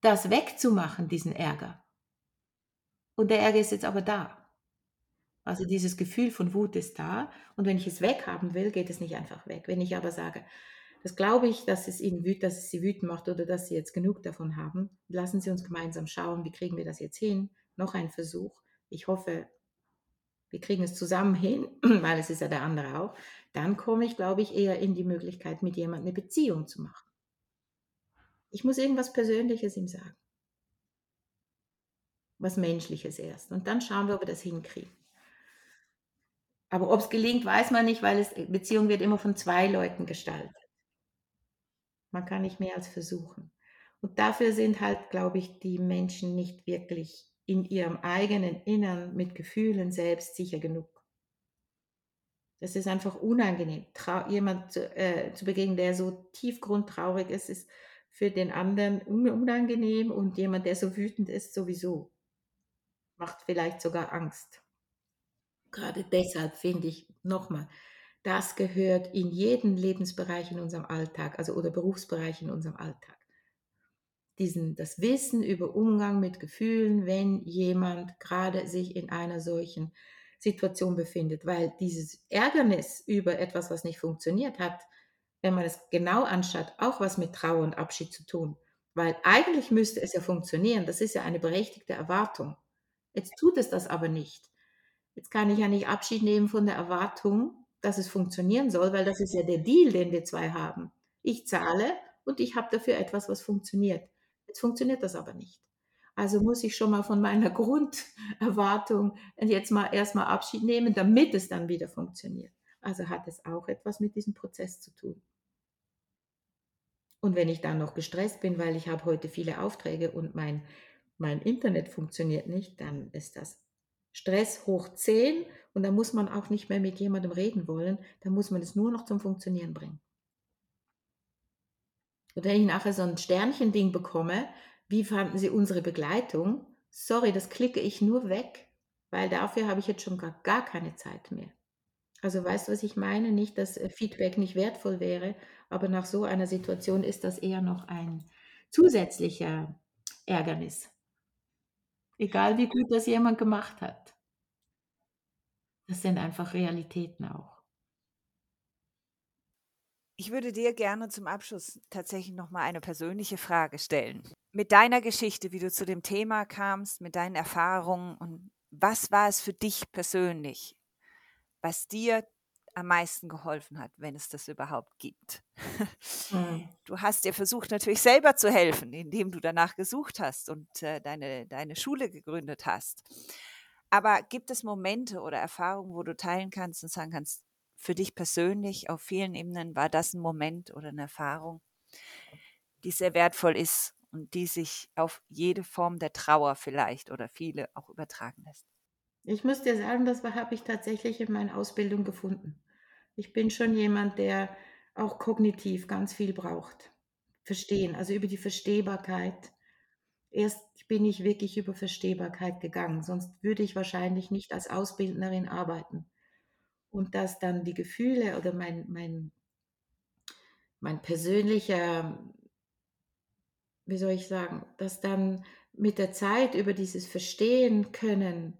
Speaker 2: das wegzumachen, diesen Ärger. Und der Ärger ist jetzt aber da. Also dieses Gefühl von Wut ist da. Und wenn ich es weghaben will, geht es nicht einfach weg. Wenn ich aber sage, das glaube ich, dass es ihnen wütend, dass es sie wütend macht oder dass sie jetzt genug davon haben. Lassen Sie uns gemeinsam schauen, wie kriegen wir das jetzt hin? Noch ein Versuch. Ich hoffe, wir kriegen es zusammen hin, *clears throat* weil es ist ja der andere auch. Dann komme ich, glaube ich, eher in die Möglichkeit, mit jemandem eine Beziehung zu machen. Ich muss irgendwas Persönliches ihm sagen. Was Menschliches erst. Und dann schauen wir, ob wir das hinkriegen. Aber ob es gelingt, weiß man nicht, weil es, Beziehung wird immer von zwei Leuten gestaltet. Man kann nicht mehr als versuchen. Und dafür sind halt, glaube ich, die Menschen nicht wirklich in ihrem eigenen Innern mit Gefühlen selbst sicher genug. Das ist einfach unangenehm, jemand zu, äh, zu begegnen, der so tiefgrundtraurig ist, ist für den anderen unangenehm und jemand, der so wütend ist, sowieso. Macht vielleicht sogar Angst. Gerade deshalb finde ich, nochmal, das gehört in jeden Lebensbereich in unserem Alltag, also oder Berufsbereich in unserem Alltag. Diesen, das Wissen über Umgang mit Gefühlen, wenn jemand gerade sich in einer solchen Situation befindet, weil dieses Ärgernis über etwas, was nicht funktioniert hat, wenn man es genau anschaut, auch was mit Trauer und Abschied zu tun. Weil eigentlich müsste es ja funktionieren, das ist ja eine berechtigte Erwartung. Jetzt tut es das aber nicht. Jetzt kann ich ja nicht Abschied nehmen von der Erwartung, dass es funktionieren soll, weil das ist ja der Deal, den wir zwei haben. Ich zahle und ich habe dafür etwas, was funktioniert. Jetzt funktioniert das aber nicht. Also muss ich schon mal von meiner *laughs* Grunderwartung jetzt mal erstmal Abschied nehmen, damit es dann wieder funktioniert. Also hat es auch etwas mit diesem Prozess zu tun. Und wenn ich dann noch gestresst bin, weil ich habe heute viele Aufträge und mein, mein Internet funktioniert nicht, dann ist das Stress hoch 10 und da muss man auch nicht mehr mit jemandem reden wollen, da muss man es nur noch zum Funktionieren bringen. Und wenn ich nachher so ein Sternchen-Ding bekomme, wie fanden Sie unsere Begleitung? Sorry, das klicke ich nur weg, weil dafür habe ich jetzt schon gar, gar keine Zeit mehr. Also weißt du, was ich meine? Nicht, dass äh, Feedback nicht wertvoll wäre, aber nach so einer Situation ist das eher noch ein zusätzlicher Ärgernis. Egal wie gut das jemand gemacht hat. Das sind einfach Realitäten auch.
Speaker 1: Ich würde dir gerne zum Abschluss tatsächlich noch mal eine persönliche Frage stellen. Mit deiner Geschichte, wie du zu dem Thema kamst, mit deinen Erfahrungen und was war es für dich persönlich, was dir am meisten geholfen hat, wenn es das überhaupt gibt? Mhm. *laughs* Du hast dir versucht natürlich selber zu helfen, indem du danach gesucht hast und äh, deine, deine Schule gegründet hast. Aber gibt es Momente oder Erfahrungen, wo du teilen kannst und sagen kannst, für dich persönlich auf vielen Ebenen war das ein Moment oder eine Erfahrung, die sehr wertvoll ist und die sich auf jede Form der Trauer vielleicht oder viele auch übertragen lässt?
Speaker 2: Ich muss dir sagen, das habe ich tatsächlich in meiner Ausbildung gefunden. Ich bin schon jemand, der auch kognitiv ganz viel braucht. Verstehen, also über die Verstehbarkeit. Erst bin ich wirklich über Verstehbarkeit gegangen, sonst würde ich wahrscheinlich nicht als Ausbildnerin arbeiten und dass dann die Gefühle oder mein, mein, mein persönlicher, wie soll ich sagen, dass dann mit der Zeit über dieses Verstehen können,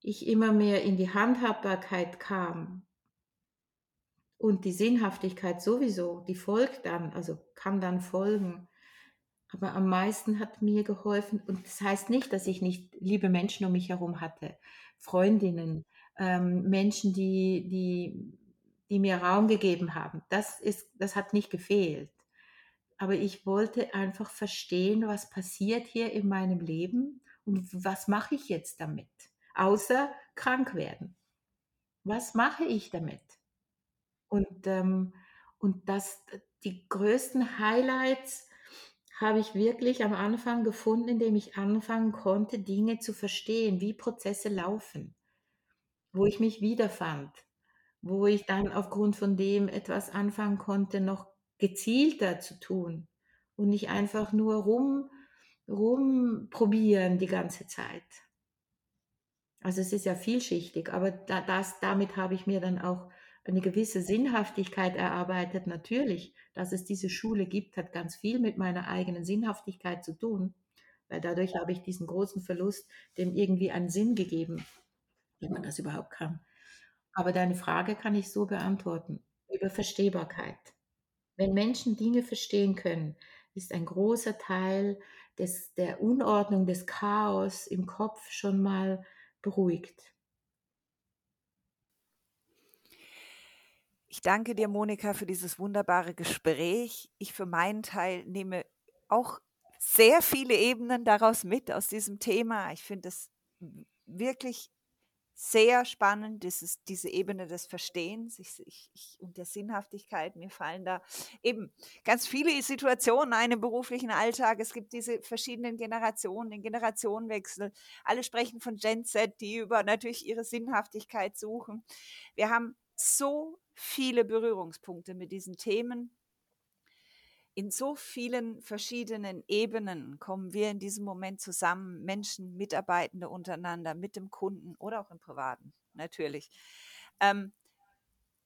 Speaker 2: ich immer mehr in die Handhabbarkeit kam und die Sinnhaftigkeit sowieso, die folgt dann, also kann dann folgen. Aber am meisten hat mir geholfen, und das heißt nicht, dass ich nicht liebe Menschen um mich herum hatte, Freundinnen, ähm, Menschen, die, die, die mir Raum gegeben haben. Das, ist, das hat nicht gefehlt. Aber ich wollte einfach verstehen, was passiert hier in meinem Leben und was mache ich jetzt damit, außer krank werden. Was mache ich damit? Und, ähm, und das, die größten Highlights habe ich wirklich am Anfang gefunden, indem ich anfangen konnte, Dinge zu verstehen, wie Prozesse laufen wo ich mich wiederfand, wo ich dann aufgrund von dem etwas anfangen konnte, noch gezielter zu tun und nicht einfach nur rum, rumprobieren die ganze Zeit. Also es ist ja vielschichtig, aber da, das, damit habe ich mir dann auch eine gewisse Sinnhaftigkeit erarbeitet. Natürlich, dass es diese Schule gibt, hat ganz viel mit meiner eigenen Sinnhaftigkeit zu tun, weil dadurch habe ich diesen großen Verlust dem irgendwie einen Sinn gegeben wenn man das überhaupt kann. Aber deine Frage kann ich so beantworten, über Verstehbarkeit. Wenn Menschen Dinge verstehen können, ist ein großer Teil des, der Unordnung, des Chaos im Kopf schon mal beruhigt.
Speaker 1: Ich danke dir, Monika, für dieses wunderbare Gespräch. Ich für meinen Teil nehme auch sehr viele Ebenen daraus mit, aus diesem Thema. Ich finde es wirklich sehr spannend, dieses, diese Ebene des Verstehens ich, ich, ich, und der Sinnhaftigkeit. Mir fallen da eben ganz viele Situationen ein im beruflichen Alltag. Es gibt diese verschiedenen Generationen, den Generationenwechsel. Alle sprechen von Gen Z, die über natürlich ihre Sinnhaftigkeit suchen. Wir haben so viele Berührungspunkte mit diesen Themen in so vielen verschiedenen Ebenen kommen wir in diesem Moment zusammen, Menschen, Mitarbeitende untereinander, mit dem Kunden oder auch im Privaten, natürlich. Ähm,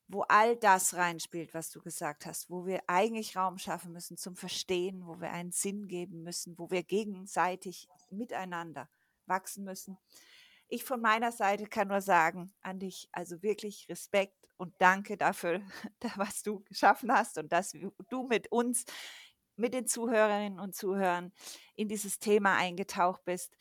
Speaker 1: wo all das reinspielt, was du gesagt hast, wo wir eigentlich Raum schaffen müssen zum Verstehen, wo wir einen Sinn geben müssen, wo wir gegenseitig miteinander wachsen müssen. Ich von meiner Seite kann nur sagen an dich, also wirklich Respekt und danke dafür, *laughs* was du geschaffen hast und dass du mit uns, mit den Zuhörerinnen und Zuhörern in dieses Thema eingetaucht bist.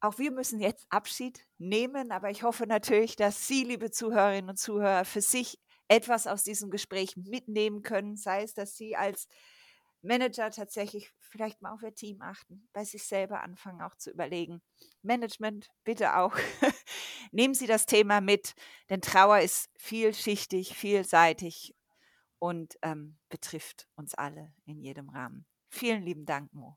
Speaker 1: Auch wir müssen jetzt Abschied nehmen, aber ich hoffe natürlich, dass Sie, liebe Zuhörerinnen und Zuhörer, für sich etwas aus diesem Gespräch mitnehmen können, sei es, dass Sie als Manager tatsächlich vielleicht mal auf Ihr Team achten, bei sich selber anfangen auch zu überlegen. Management bitte auch. *laughs* Nehmen Sie das Thema mit, denn Trauer ist vielschichtig, vielseitig und ähm, betrifft uns alle in jedem Rahmen. Vielen lieben Dank, Mo.